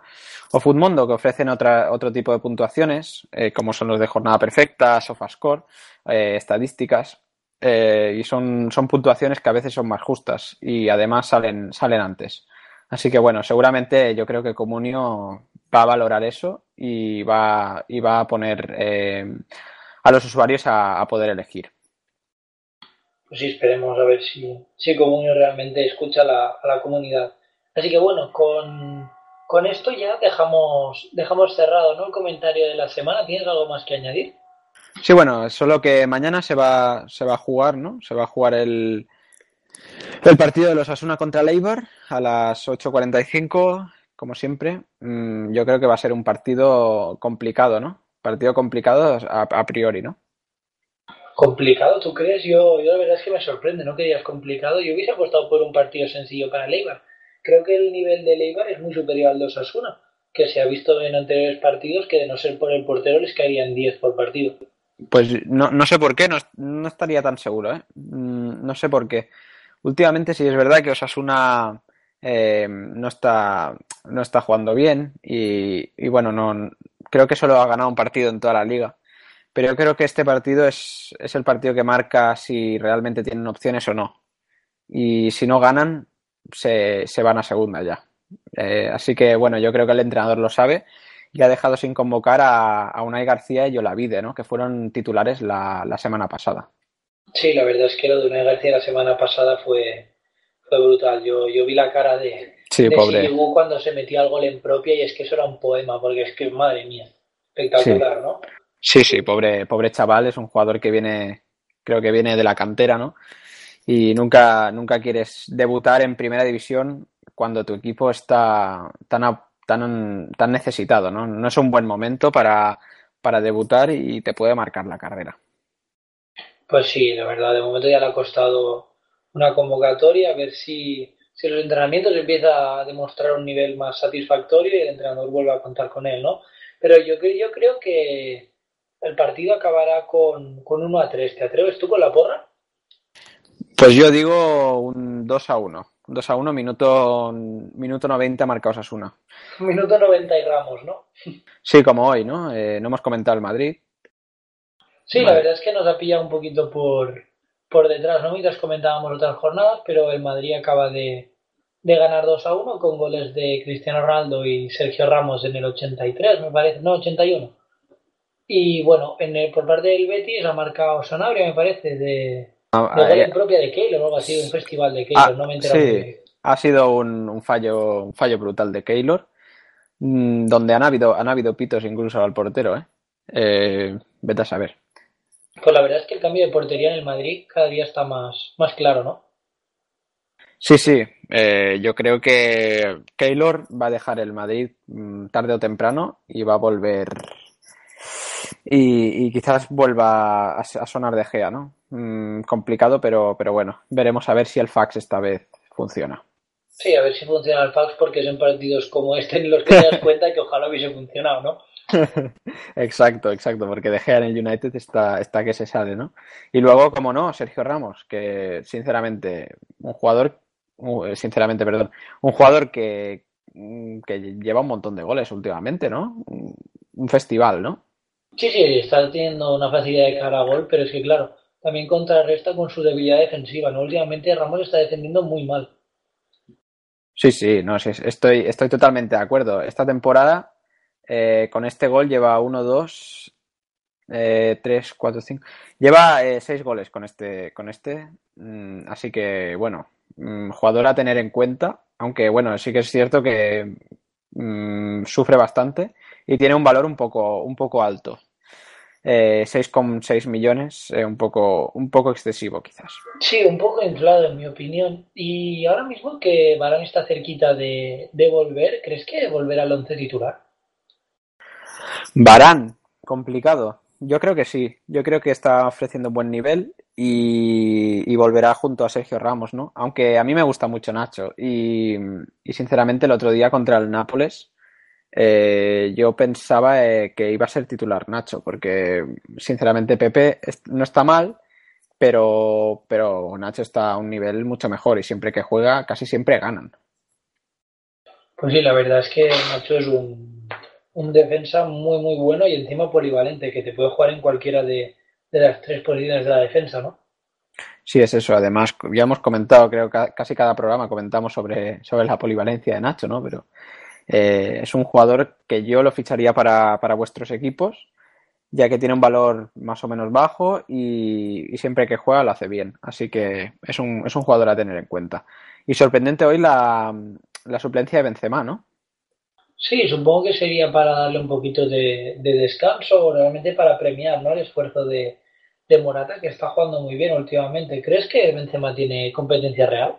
o Foodmondo, que ofrecen otra, otro tipo de puntuaciones, eh, como son los de jornada perfecta, SofaScore, eh, estadísticas, eh, y son, son puntuaciones que a veces son más justas y además salen, salen antes. Así que bueno, seguramente yo creo que Comunio va a valorar eso y va, y va a poner a los usuarios a poder elegir pues sí, esperemos a ver si, si Comunio realmente escucha a la comunidad. Así que bueno, con, con esto ya dejamos, dejamos cerrado ¿no? el comentario de la semana. ¿Tienes algo más que añadir? Sí, bueno, solo que mañana se va, se va a jugar, ¿no? Se va a jugar el, el partido de los Asuna contra Leibar a las 8.45, como siempre. Mm, yo creo que va a ser un partido complicado, ¿no? Partido complicado a priori, ¿no? ¿Complicado, tú crees? Yo, yo la verdad es que me sorprende, no querías complicado. Yo hubiese apostado por un partido sencillo para Leibar. Creo que el nivel de Leibar es muy superior al de Osasuna, que se ha visto en anteriores partidos que de no ser por el portero les caerían 10 por partido. Pues no, no sé por qué, no, no estaría tan seguro, ¿eh? Mm, no sé por qué. Últimamente sí es verdad que Osasuna eh, no, está, no está jugando bien y, bueno, no creo que solo ha ganado un partido en toda la liga. Pero yo creo que este partido es, es el partido que marca si realmente tienen opciones o no. Y si no ganan, se, se van a segunda ya. Eh, así que bueno, yo creo que el entrenador lo sabe y ha dejado sin convocar a, a Unai García y Olavide, ¿no? que fueron titulares la, la, semana pasada. Sí, la verdad es que lo de Unai García la semana pasada fue, fue brutal. Yo, yo vi la cara de, sí, de pobre. Cuando se metía el gol en propia y es que eso era un poema, porque es que, madre mía, espectacular, sí. ¿no? Sí, sí, pobre, pobre chaval, es un jugador que viene, creo que viene de la cantera, ¿no? Y nunca, nunca quieres debutar en primera división cuando tu equipo está tan, tan, tan necesitado, ¿no? No es un buen momento para, para debutar y te puede marcar la carrera. Pues sí, la verdad, de momento ya le ha costado una convocatoria, a ver si, si los entrenamientos empieza a demostrar un nivel más satisfactorio y el entrenador vuelve a contar con él, ¿no? Pero yo, yo creo que el partido acabará con, con 1 a 3. ¿Te atreves tú con la porra? Pues yo digo un 2 a 1. 2 a 1, minuto, minuto 90 marca Osasuna. Minuto 90 y Ramos, ¿no? Sí, como hoy, ¿no? Eh, no hemos comentado el Madrid. Sí, vale. la verdad es que nos ha pillado un poquito por, por detrás, ¿no? Mientras comentábamos otras jornadas, pero el Madrid acaba de, de ganar 2 a 1 con goles de Cristiano Ronaldo y Sergio Ramos en el 83, me parece, no, 81. Y bueno, en el, por parte del Betis ha marcado Sanabria, me parece, de, Ah, gol eh, en propia de Keylor o algo así, un festival de Keylor, ah, no me he sí, ha sido un, un fallo, un fallo brutal de Keylor, mm, donde han habido, han habido pitos incluso al portero, ¿eh? Eh, vete a saber. Pues la verdad es que el cambio de portería en el Madrid cada día está más, más claro, ¿no? Sí, sí, eh, yo creo que Keylor va a dejar el Madrid mm, tarde o temprano y va a volver y, y quizás vuelva a, a, sonar de Gea, ¿no? Mm, complicado, pero, pero bueno, veremos a ver si el fax esta vez funciona. Sí, a ver si funciona el fax porque son partidos como este en los que te das cuenta que ojalá hubiese funcionado, ¿no? exacto, exacto, porque De Gea en el United está, está que se sale, ¿no? Y luego, como no, Sergio Ramos, que sinceramente, un jugador, sinceramente, perdón, un jugador que, que lleva un montón de goles últimamente, ¿no? Un festival, ¿no? Sí, sí, está teniendo una facilidad de cara a gol, pero es que claro, también contrarresta con su debilidad defensiva, ¿no? Últimamente Ramos está defendiendo muy mal. Sí, sí, no, sí, estoy, estoy totalmente de acuerdo. Esta temporada, eh, con este gol, lleva 1, 2, 3, 4, 5. Lleva 6 eh, goles con este, con este. Mm, así que, bueno, mm, jugador a tener en cuenta. Aunque, bueno, sí que es cierto que mm, sufre bastante y tiene un valor un poco, un poco alto. Eh, 6,6 millones, eh, un, poco, un poco excesivo quizás. Sí, un poco inflado en mi opinión. Y ahora mismo que Barán está cerquita de, de volver, ¿crees que volverá al once titular? Barán, complicado. Yo creo que sí. Yo creo que está ofreciendo un buen nivel y, y, volverá junto a Sergio Ramos, ¿no? Aunque a mí me gusta mucho Nacho. Y, y sinceramente el otro día contra el Nápoles eh, yo pensaba eh, que iba a ser titular Nacho, porque sinceramente Pepe no está mal, pero, pero Nacho está a un nivel mucho mejor y siempre que juega casi siempre ganan. Pues sí, la verdad es que Nacho es un, un defensa muy muy bueno y encima polivalente, que te puede jugar en cualquiera de, de las tres posiciones de la defensa, ¿no? Sí, es eso. Además, ya hemos comentado, creo que casi cada programa comentamos sobre, sobre la polivalencia de Nacho, ¿no? Pero eh, es un jugador que yo lo ficharía para, para, vuestros equipos, ya que tiene un valor más o menos bajo y, y, siempre que juega lo hace bien. Así que es un, es un jugador a tener en cuenta. Y sorprendente hoy la, la suplencia de Benzema, ¿no? Sí, supongo que sería para darle un poquito de, de descanso o realmente para premiar ¿no? el esfuerzo de, de Morata, que está jugando muy bien últimamente. ¿Crees que Benzema tiene competencia real?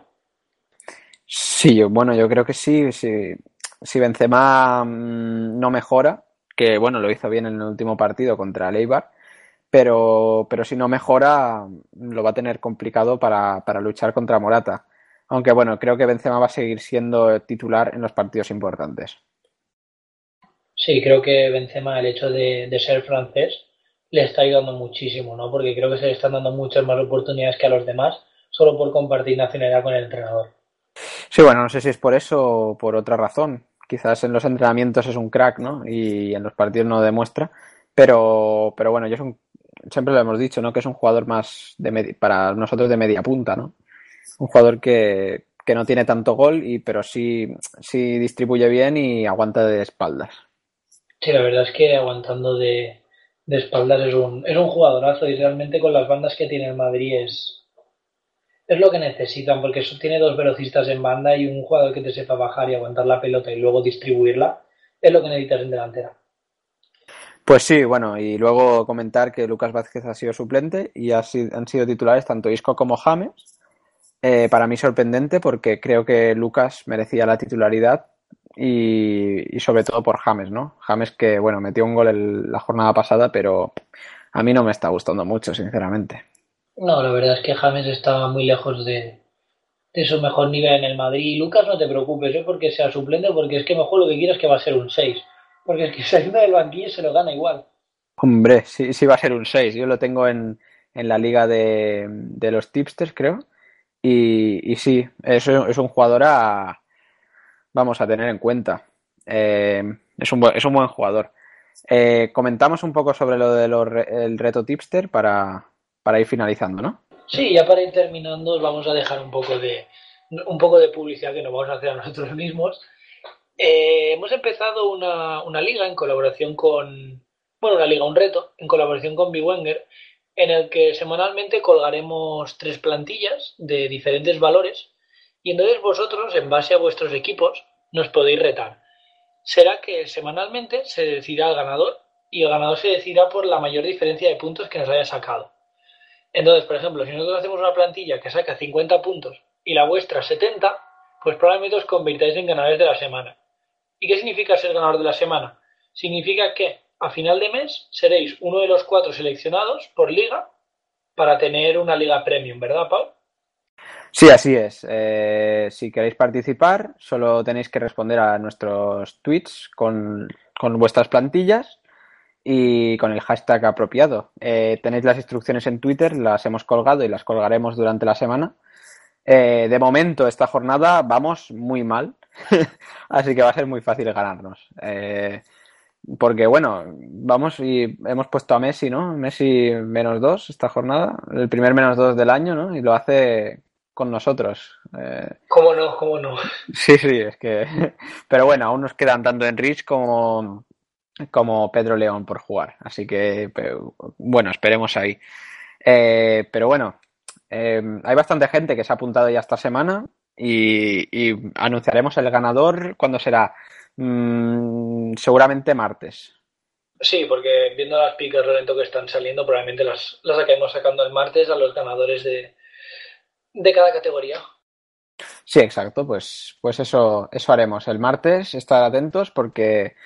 Sí, yo, bueno, yo creo que sí. sí si Benzema no mejora, que bueno, lo hizo bien en el último partido contra Leibar, pero, pero si no mejora, lo va a tener complicado para, para, luchar contra Morata. Aunque bueno, creo que Benzema va a seguir siendo titular en los partidos importantes. Sí, creo que Benzema, el hecho de, de ser francés, le está ayudando muchísimo, ¿no? Porque creo que se le están dando muchas más oportunidades que a los demás solo por compartir nacionalidad con el entrenador. Sí, bueno, no sé si es por eso o por otra razón. Quizás en los entrenamientos es un crack, ¿no? Y en los partidos no demuestra. Pero, pero bueno, yo siempre lo hemos dicho, ¿no? Que es un jugador más de para nosotros de media punta, ¿no? Un jugador que, que no tiene tanto gol, y, pero sí, sí distribuye bien y aguanta de espaldas. Sí, la verdad es que aguantando de, de espaldas es un, es un jugadorazo y realmente con las bandas que tiene el Madrid es, es lo que necesitan, porque eso tiene dos velocistas en banda y un jugador que te sepa bajar y aguantar la pelota y luego distribuirla, es lo que necesitas en delantera. Pues sí, bueno, y luego comentar que Lucas Vázquez ha sido suplente y han sido titulares tanto Isco como James. Eh, para mí sorprendente porque creo que Lucas merecía la titularidad y, sobre todo por James, ¿no? James que, bueno, metió un gol la jornada pasada, pero a mí no me está gustando mucho, sinceramente. No, la verdad es que James estaba muy lejos de, de su mejor nivel en el Madrid. Y Lucas, no te preocupes, ¿eh? porque sea suplente, porque es que mejor lo que quieras que va a ser un 6. Porque es que saliendo del banquillo se lo gana igual. Hombre, sí, sí va a ser un 6. Yo lo tengo en, en la liga de, de, los tipsters, creo. Y, y sí, es, es un jugador a, vamos a tener en cuenta. Eh, es, un, es un buen jugador. Eh, comentamos un poco sobre lo del reto tipster para, para ir finalizando, ¿no? Sí, ya para ir terminando vamos a dejar un poco de un poco de publicidad que nos vamos a hacer a nosotros mismos. Eh, hemos empezado una, una, liga en colaboración con, bueno, una liga, un reto, en colaboración con Biwenger, en el que semanalmente colgaremos tres plantillas de diferentes valores y entonces vosotros, en base a vuestros equipos, nos podéis retar. Será que semanalmente se decidirá el ganador y el ganador se decidirá por la mayor diferencia de puntos que nos haya sacado. Entonces, por ejemplo, si nosotros hacemos una plantilla que saca 50 puntos y la vuestra 70, pues probablemente os convirtáis en ganadores de la semana. ¿Y qué significa ser ganador de la semana? Significa que a final de mes seréis uno de los cuatro seleccionados por liga para tener una liga premium, ¿verdad, Pau? Sí, así es. Eh, si queréis participar, solo tenéis que responder a nuestros tweets con, con vuestras plantillas y con el hashtag apropiado. Eh, tenéis las instrucciones en Twitter, las hemos colgado y las colgaremos durante la semana. Eh, de momento, esta jornada vamos muy mal, así que va a ser muy fácil ganarnos. Eh, porque bueno, vamos y hemos puesto a Messi, ¿no? Messi menos dos esta jornada, el primer menos dos del año, ¿no? Y lo hace con nosotros. ¿Cómo no? ¿Cómo no? Sí, sí, es que. Pero bueno, aún nos quedan tanto en Rich como, como Pedro León por jugar. Así que, bueno, esperemos ahí. Eh, pero bueno, eh, hay bastante gente que se ha apuntado ya esta semana y, anunciaremos el ganador cuando será. Mm, seguramente martes. Sí, porque viendo las picas lento que están saliendo, probablemente las, las acabemos sacando el martes a los ganadores de, de cada categoría. Sí, exacto, pues, pues eso, eso haremos. El martes, estar atentos porque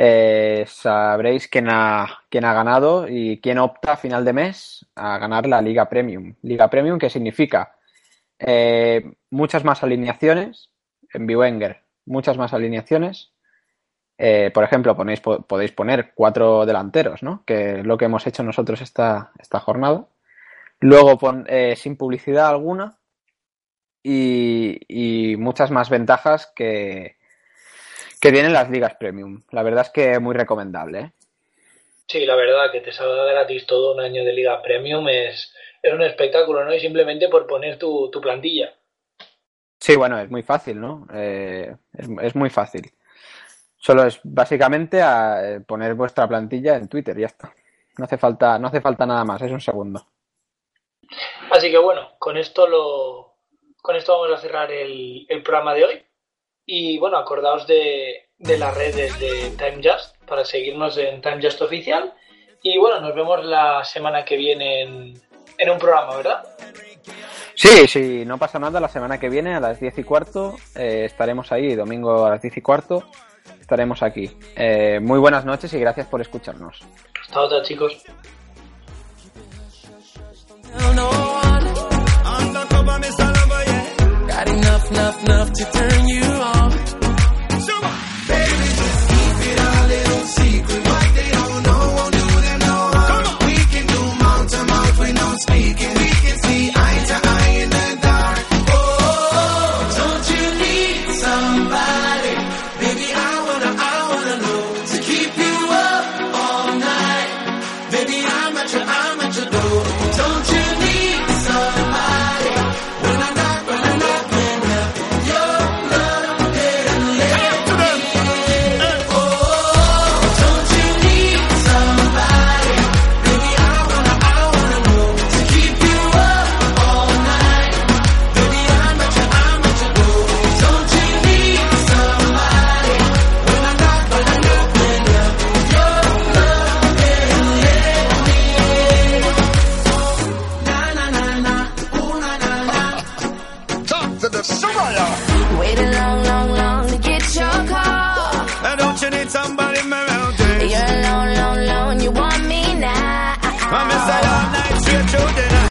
eh, sabréis quién ha, quién ha ganado y quién opta a final de mes a ganar la Liga Premium. Liga Premium que significa eh, muchas más alineaciones en Biwenger, muchas más alineaciones. Eh, por ejemplo, ponéis, podéis poner cuatro delanteros, ¿no? que es lo que hemos hecho nosotros esta, esta jornada. Luego, sin publicidad alguna y, y muchas más ventajas que, que vienen las ligas premium. La verdad es que muy recomendable. ¿eh? Sí, la verdad, que te salga gratis todo un año de liga premium es, es un espectáculo, ¿no? Y simplemente por poner tu, plantilla. Sí, bueno, es muy fácil, ¿no? Eh, es, muy fácil. Solo es básicamente a eh, poner vuestra plantilla en Twitter y ya está. No hace falta, no hace falta nada más, es un segundo. Así que bueno, con esto lo, con esto vamos a cerrar el, el programa de hoy. Y bueno, acordaos de, las redes de Time Just para seguirnos en Time Just Oficial. Y bueno, nos vemos la semana que viene en, un programa, ¿verdad? Sí, sí, no pasa nada. La semana que viene a las 10 y cuarto eh, estaremos ahí, domingo a las 10 y cuarto estaremos aquí. Eh, muy buenas noches y gracias por escucharnos. Hasta otra, chicos. enough, enough to turn you